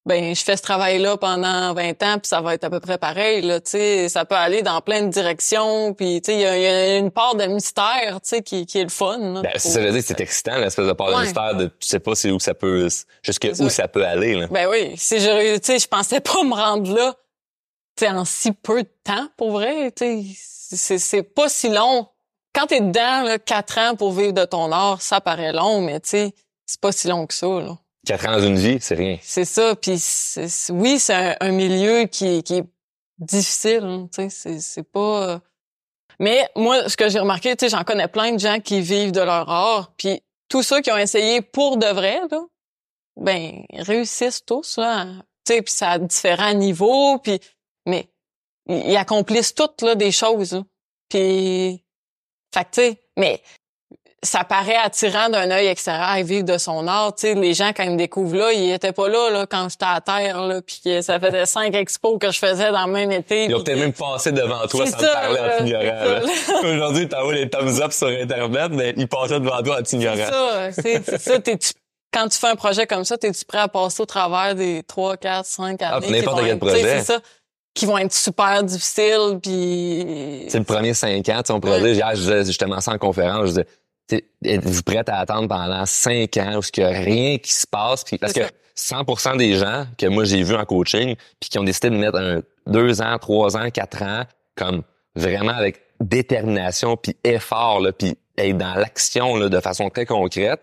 ben je fais ce travail-là pendant 20 ans, puis ça va être à peu près pareil. Là, tu sais, ça peut aller dans plein de directions, puis tu sais, il y, a- il y a une part de mystère, tu sais, qui, qui est le fun. là, Ben, ça, je veux dire, c'est excitant, l'espèce de part de Ouais. mystère de tu sais pas c'est où ça peut, jusqu'à où ça. peut aller. Là. Ben oui, si je, tu sais, je pensais pas me rendre là, tu sais, en si peu de temps, pour vrai, tu sais, c'est, c'est pas si long. Quand t'es dedans, là, quatre ans pour vivre de ton art, ça paraît long, mais tu sais, c'est pas si long que ça, là. Quatre ans dans une vie, c'est rien. C'est ça, puis oui, c'est un, milieu qui, qui est difficile, hein, c'est, c'est pas... euh, Mais moi, ce que j'ai remarqué, tu sais, j'en connais plein de gens qui vivent de leur art, puis tous ceux qui ont essayé pour de vrai, là, ben, réussissent tous, là, tu sais, puis ça a différents niveaux, puis... Mais ils accomplissent toutes, là, des choses, là. Puis... Fait que, tu sais, mais ça paraît attirant d'un œil extérieur à vivre de son art. Tu sais, les gens, quand ils me découvrent là, ils étaient pas là, là quand j'étais à terre, là, puis que ça faisait cinq expos que je faisais dans le même été. Ils ont peut-être même passé devant toi C'est sans ça, te parler là, en t'ignorant. c'est Aujourd'hui, t'envoies les thumbs up sur Internet, mais ils passaient devant toi en C'est t'ignorant. ça, c'est c'est ça. T'es-tu- quand tu fais un projet comme ça, t'es-tu prêt à passer au travers des trois, quatre, cinq années? qui Ah, n'importe vont quel être- projet. C'est ça. Qui vont être super difficiles, puis... C'est le premier cinq ans, tu sais, on pourrait Ouais. dire, je disais justement ça en conférence, je disais, êtes-vous prête à attendre pendant cinq ans où il n'y a rien qui se passe? Puis, parce que C'est 100% des gens que moi j'ai vus en coaching, puis qui ont décidé de mettre un deux ans, trois ans, quatre ans, comme vraiment avec détermination puis effort, là, puis être dans l'action là, de façon très concrète,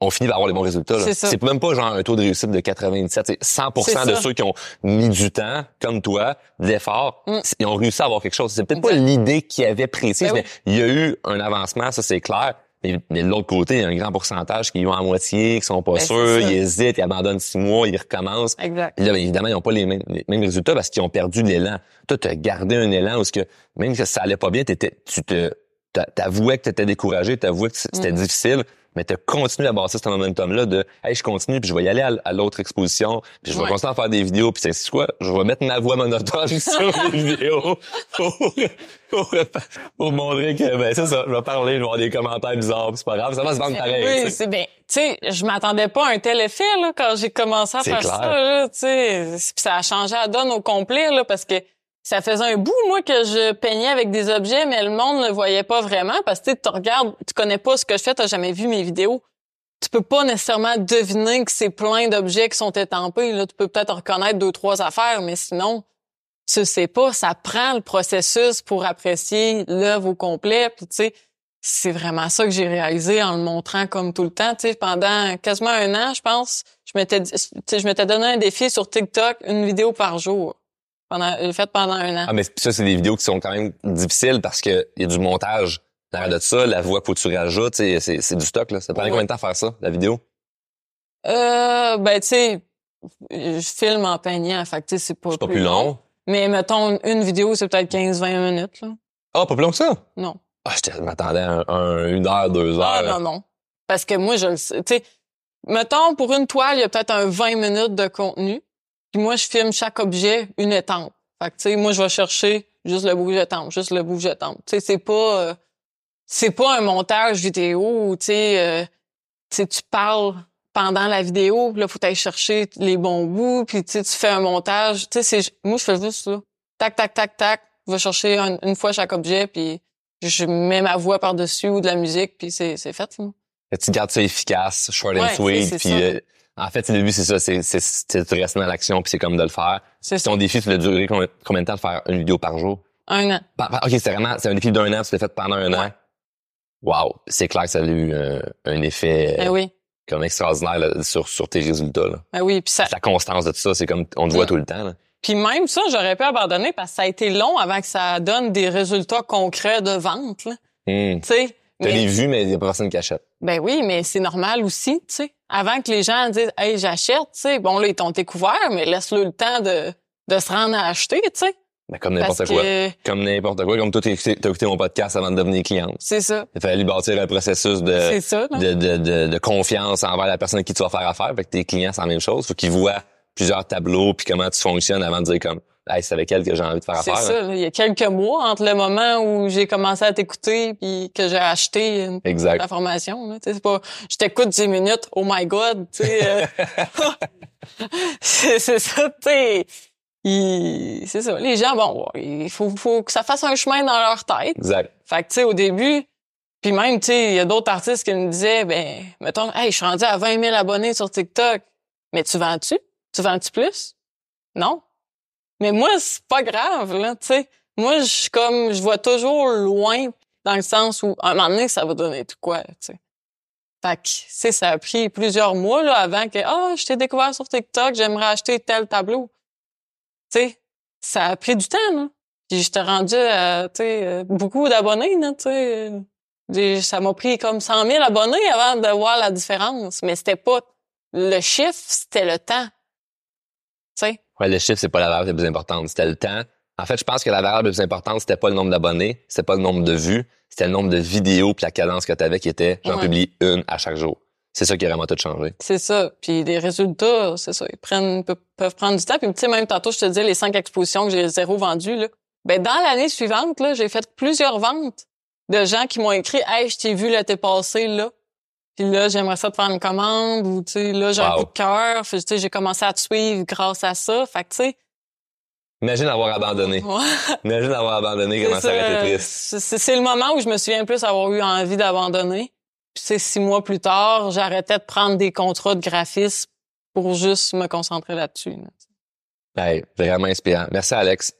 on finit par avoir les bons résultats. là. C'est même pas genre un taux de réussite de 97. C'est 100% C'est de ça. ceux qui ont mis du temps, comme toi, d'effort, Mm. ils ont réussi à avoir quelque chose. C'est peut-être pas l'idée qu'ils avaient précise, Ben mais il y a eu un avancement, ça c'est clair. Mais, mais de l'autre côté, il y a un grand pourcentage qui y vont à moitié, qui sont pas Ben, sûrs, ils hésitent, ils abandonnent six mois, ils recommencent. Exact. Puis là, ben, évidemment, ils n'ont pas les mêmes, les mêmes résultats parce qu'ils ont perdu l'élan. Toi, tu as gardé un élan où que, même que ça allait pas bien, t'étais, tu te, t'a- t'avouais que tu étais découragé, t'avouais que c'était Mm. difficile, mais tu as continué à bosser ce momentum-là de Hey, je continue, puis je vais y aller à, à l'autre exposition, puis je vais Ouais. continuer à faire des vidéos, puis c'est quoi? Je vais mettre ma voix monotone sur les vidéos pour, pour, pour montrer que ben c'est ça, je vais parler, je vais avoir des commentaires bizarres, c'est pas grave, ça va se vendre pareil. Oui, c'est bien. Tu sais, je m'attendais pas à un tel effet là quand j'ai commencé à faire clair. ça là, tu sais, Puis ça a changé la donne au complet là parce que ça faisait un bout moi que je peignais avec des objets mais le monde ne voyait pas vraiment parce que tu regardes, tu connais pas ce que je fais, t'as jamais vu mes vidéos. Tu peux pas nécessairement deviner que c'est plein d'objets qui sont étampés là, tu peux peut-être reconnaître deux trois affaires mais sinon tu sais pas, ça prend le processus pour apprécier l'œuvre au complet. Puis tu sais, c'est vraiment ça que j'ai réalisé en le montrant comme tout le temps. Tu sais, pendant quasiment un an, je pense, je m'étais, je m'étais donné un défi sur TikTok, une vidéo par jour. Pendant, j'ai fait pendant un an. Ah, mais ça, c'est des vidéos qui sont quand même difficiles parce que il y a du montage. Derrière de ça, la voix, faut que tu rajoutes, c'est, c'est du stock, là. Ça prend Ouais. combien de temps à faire ça, la vidéo? Euh, ben tu sais, je filme en peignant, fait que tu sais, c'est pas, C'est pas plus long. Mais mettons, une vidéo, c'est peut-être 15-20 minutes, là. Ah, pas plus long que ça? Non. Ah, je te- je m'attendais à un, un- une heure, deux heures. Ah, non, non. Parce que moi, je le sais. Tu sais, mettons, pour une toile, il y a peut-être un 20 minutes de contenu. Puis moi, je filme chaque objet une étampe. Fait que, tu sais, moi, je vais chercher juste le bout que j'étampe, juste le bout que j'étampe. Tu sais, c'est pas... euh, c'est pas un montage vidéo où, tu sais, euh, tu parles pendant la vidéo, là, faut aller chercher les bons bouts, puis tu fais un montage. Tu sais. Moi, je fais juste ça. Tac, tac, tac, tac. Je vais chercher un- une fois chaque objet, puis je mets ma voix par-dessus ou de la musique, puis c'est, fait. là. Tu gardes ça efficace, short and Ouais, sweet, puis euh, en fait, le but, c'est ça, c'est, c'est, c'est de rester dans l'action, puis c'est comme de le faire. C'est ton défi, tu l'as duré combien combien de temps de faire une vidéo par jour? Un an. OK, c'est vraiment, c'est un défi d'un an, tu l'as fait pendant un an. Wow, c'est clair que ça a eu un effet Ben oui. comme extraordinaire là, sur, sur tes résultats. Là. Ben oui. Puis ça, La constance de tout ça, c'est comme on te voit tout le temps. Là. puis même ça, j'aurais pu abandonner parce que ça a été long avant que ça donne des résultats concrets de vente. Là. Hmm. Tu sais. T'as Mais- les vues, mais il n'y a pas personne qui achète. Ben oui, mais c'est normal aussi, tu sais. Avant que les gens disent Hey, j'achète, tu sais, bon là, ils t'ont découvert, mais laisse-le le temps de, de se rendre à acheter, tu sais. Ben, comme n'importe quoi. que Comme n'importe quoi. Comme toi, t'as écouté, écouté mon podcast avant de devenir cliente. c'est ça. Il fallait lui bâtir un processus de, ça. de, de, de, de confiance envers la personne qui tu vas faire affaire. Fait que tes clients, c'est la même chose. Faut qu'ils voient plusieurs tableaux puis comment tu fonctionnes avant de dire comme, hey, c'est avec elle que j'ai envie de faire C'est affaire. ça. là. Il y a quelques mois entre le moment où j'ai commencé à t'écouter puis que j'ai acheté une- Exact. la formation. Là. C'est pas, je t'écoute 10 minutes, oh my god. euh, c'est c'est ça. tu. Il- C'est ça. Les gens, bon, il faut, faut que ça fasse un chemin dans leur tête. Exact. Fait que, tu sais, au début, puis même, tu sais, il y a d'autres artistes qui me disaient, ben, mettons, hey, je suis rendu à 20 000 abonnés sur TikTok. Mais tu vends-tu? Tu vends-tu plus? Non. Mais moi, c'est pas grave, là, tu sais. Moi, je comme, je vois toujours loin dans le sens où, à un moment donné, ça va donner tout quoi, tu sais. Fait que, ça a pris plusieurs mois, là, avant que, ah, je t'ai découvert sur TikTok, j'aimerais acheter tel tableau. Tu sais, ça a pris du temps, là. Puis j'étais rendu à, tu sais, euh, beaucoup d'abonnés, là, tu sais. Ça m'a pris comme 100 000 abonnés avant de voir la différence. Mais c'était pas le chiffre, c'était le temps. Tu sais, Ouais, le chiffre, c'est pas la variable la plus importante. C'était le temps. En fait, je pense que la variable la plus importante, c'était pas le nombre d'abonnés, c'était pas le nombre de vues, c'était le nombre de vidéos puis la cadence que tu avais qui était, j'en Ouais. publie une à chaque jour. C'est ça qui a vraiment tout changé. c'est ça. Puis les résultats, c'est ça. Ils prennent, pe- peuvent prendre du temps. Puis tu sais, même tantôt, je te disais, les cinq expositions que j'ai zéro vendues, là. Ben, dans l'année suivante, là, j'ai fait plusieurs ventes de gens qui m'ont écrit, hey, je t'ai vu l'été passé, là. Puis là, j'aimerais ça te faire une commande ou, tu sais, là, j'ai un coup de cœur. Tu sais, j'ai commencé à te suivre grâce à ça. Fait que, tu sais, Imagine avoir abandonné. ouais. Imagine avoir abandonné, comment ça aurait été triste. C'est le moment où je me souviens plus avoir eu envie d'abandonner. Puis c'est six mois plus tard, j'arrêtais de prendre des contrats de graphisme pour juste me concentrer là-dessus. là. Hey, vraiment inspirant. Merci Alex.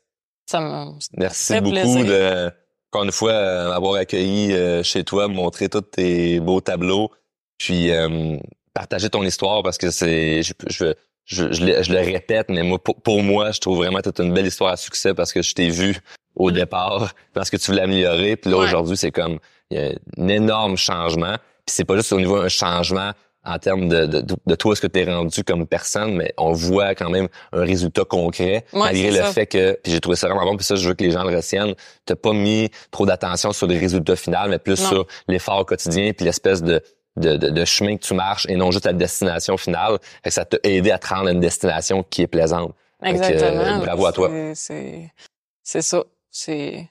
Ça me... Merci fait beaucoup plaisir. de, encore une fois, euh, m'avoir accueilli euh, chez toi, montrer tous tes beaux tableaux, puis euh, partager ton histoire parce que c'est, je, je, je, je le, je le répète, mais moi, pour, pour moi, je trouve vraiment toute une belle histoire à succès parce que je t'ai vu au départ, parce que tu voulais améliorer, puis là Ouais. aujourd'hui, c'est comme il y a un énorme changement. Puis c'est pas juste au niveau d'un changement en termes de, de, de toi, ce que tu es rendu comme personne, mais on voit quand même un résultat concret, Ouais, malgré le ça. fait que, puis j'ai trouvé ça vraiment bon, puis ça, je veux que les gens le retiennent, t'as pas mis trop d'attention sur les résultats finaux, mais plus Non. sur l'effort quotidien, puis l'espèce de, de, de, de chemin que tu marches et non juste la destination finale. Fait que ça t'a aidé à te rendre à une destination qui est plaisante. Fait que, euh, Exactement. bravo à toi. C'est- ça. C'est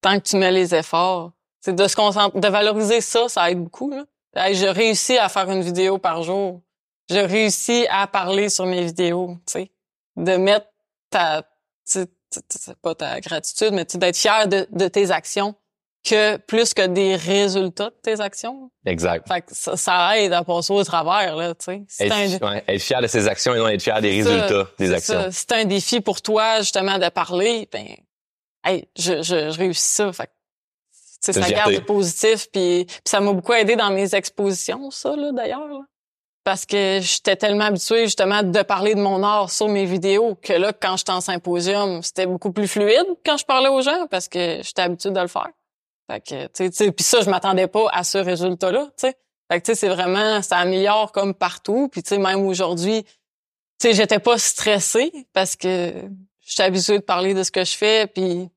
tant que tu mets les efforts, c'est de se concentrer, de valoriser ça, ça aide beaucoup. Là. Hey, je réussis à faire une vidéo par jour. Je réussis à parler sur mes vidéos. Tu sais, de mettre ta, tu sais, tu- tu- c'est pas ta gratitude, mais d'être fier de, de tes actions que plus que des résultats de tes actions. Exact. Fait que ça, ça aide à passer au travers là. Tu sais, un- Être, ouais, être fier de ses actions et non être fier des ça, résultats des c'est actions. ça. C'est un défi pour toi, justement, de parler. Ben, hey, je, je, je réussis ça. Fait que, C'est ça garde positif. Puis, puis ça m'a beaucoup aidé dans mes expositions, ça, là, d'ailleurs. là. Parce que j'étais tellement habituée, justement, de parler de mon art sur mes vidéos que là, quand j'étais en symposium, c'était beaucoup plus fluide quand je parlais aux gens parce que j'étais habituée de le faire. Fait que, tu sais, puis ça, je m'attendais pas à ce résultat-là, tu sais. Fait que, tu sais, c'est vraiment, ça améliore comme partout. Puis, tu sais, même aujourd'hui, tu sais, j'étais pas stressée parce que j'étais habituée de parler de ce que je fais, puis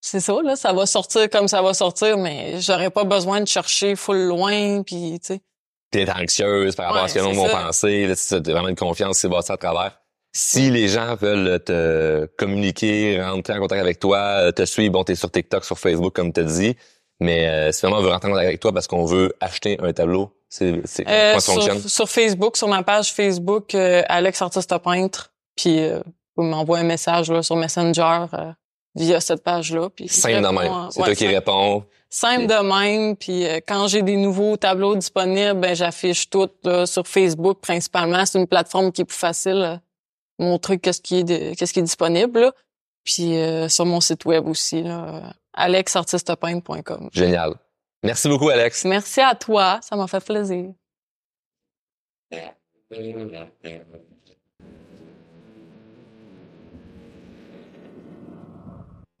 c'est ça, là, ça va sortir comme ça va sortir, mais j'aurais pas besoin de chercher full loin, puis, tu sais. T'es anxieuse par rapport à ce que les gens vont penser. Là, tu as vraiment une confiance qui s'est bâtie à travers. Si les gens veulent te communiquer, rentrer en contact avec toi, euh, te suivre, bon, t'es sur TikTok, sur Facebook, comme tu dit, mais euh, si vraiment on veut rentrer en contact avec toi parce qu'on veut acheter un tableau, c'est c'est Euh, comment ça fonctionne? sur, sur Facebook, sur ma page Facebook, euh, Alex Artiste Peintre, puis euh, vous m'envoyez un message là, sur Messenger euh, via cette page-là. puis Simple de même. C'est ouais, toi qui réponds. Simple de même, puis euh, quand j'ai des nouveaux tableaux disponibles, ben j'affiche tout là, sur Facebook principalement. C'est une plateforme qui est plus facile montrer qu'est-ce qui est qu'est-ce qui est disponible. là. Puis euh, sur mon site web aussi, là, alexartistepeintre.com. Génial. Merci beaucoup, Alex. Merci à toi, ça m'a fait plaisir.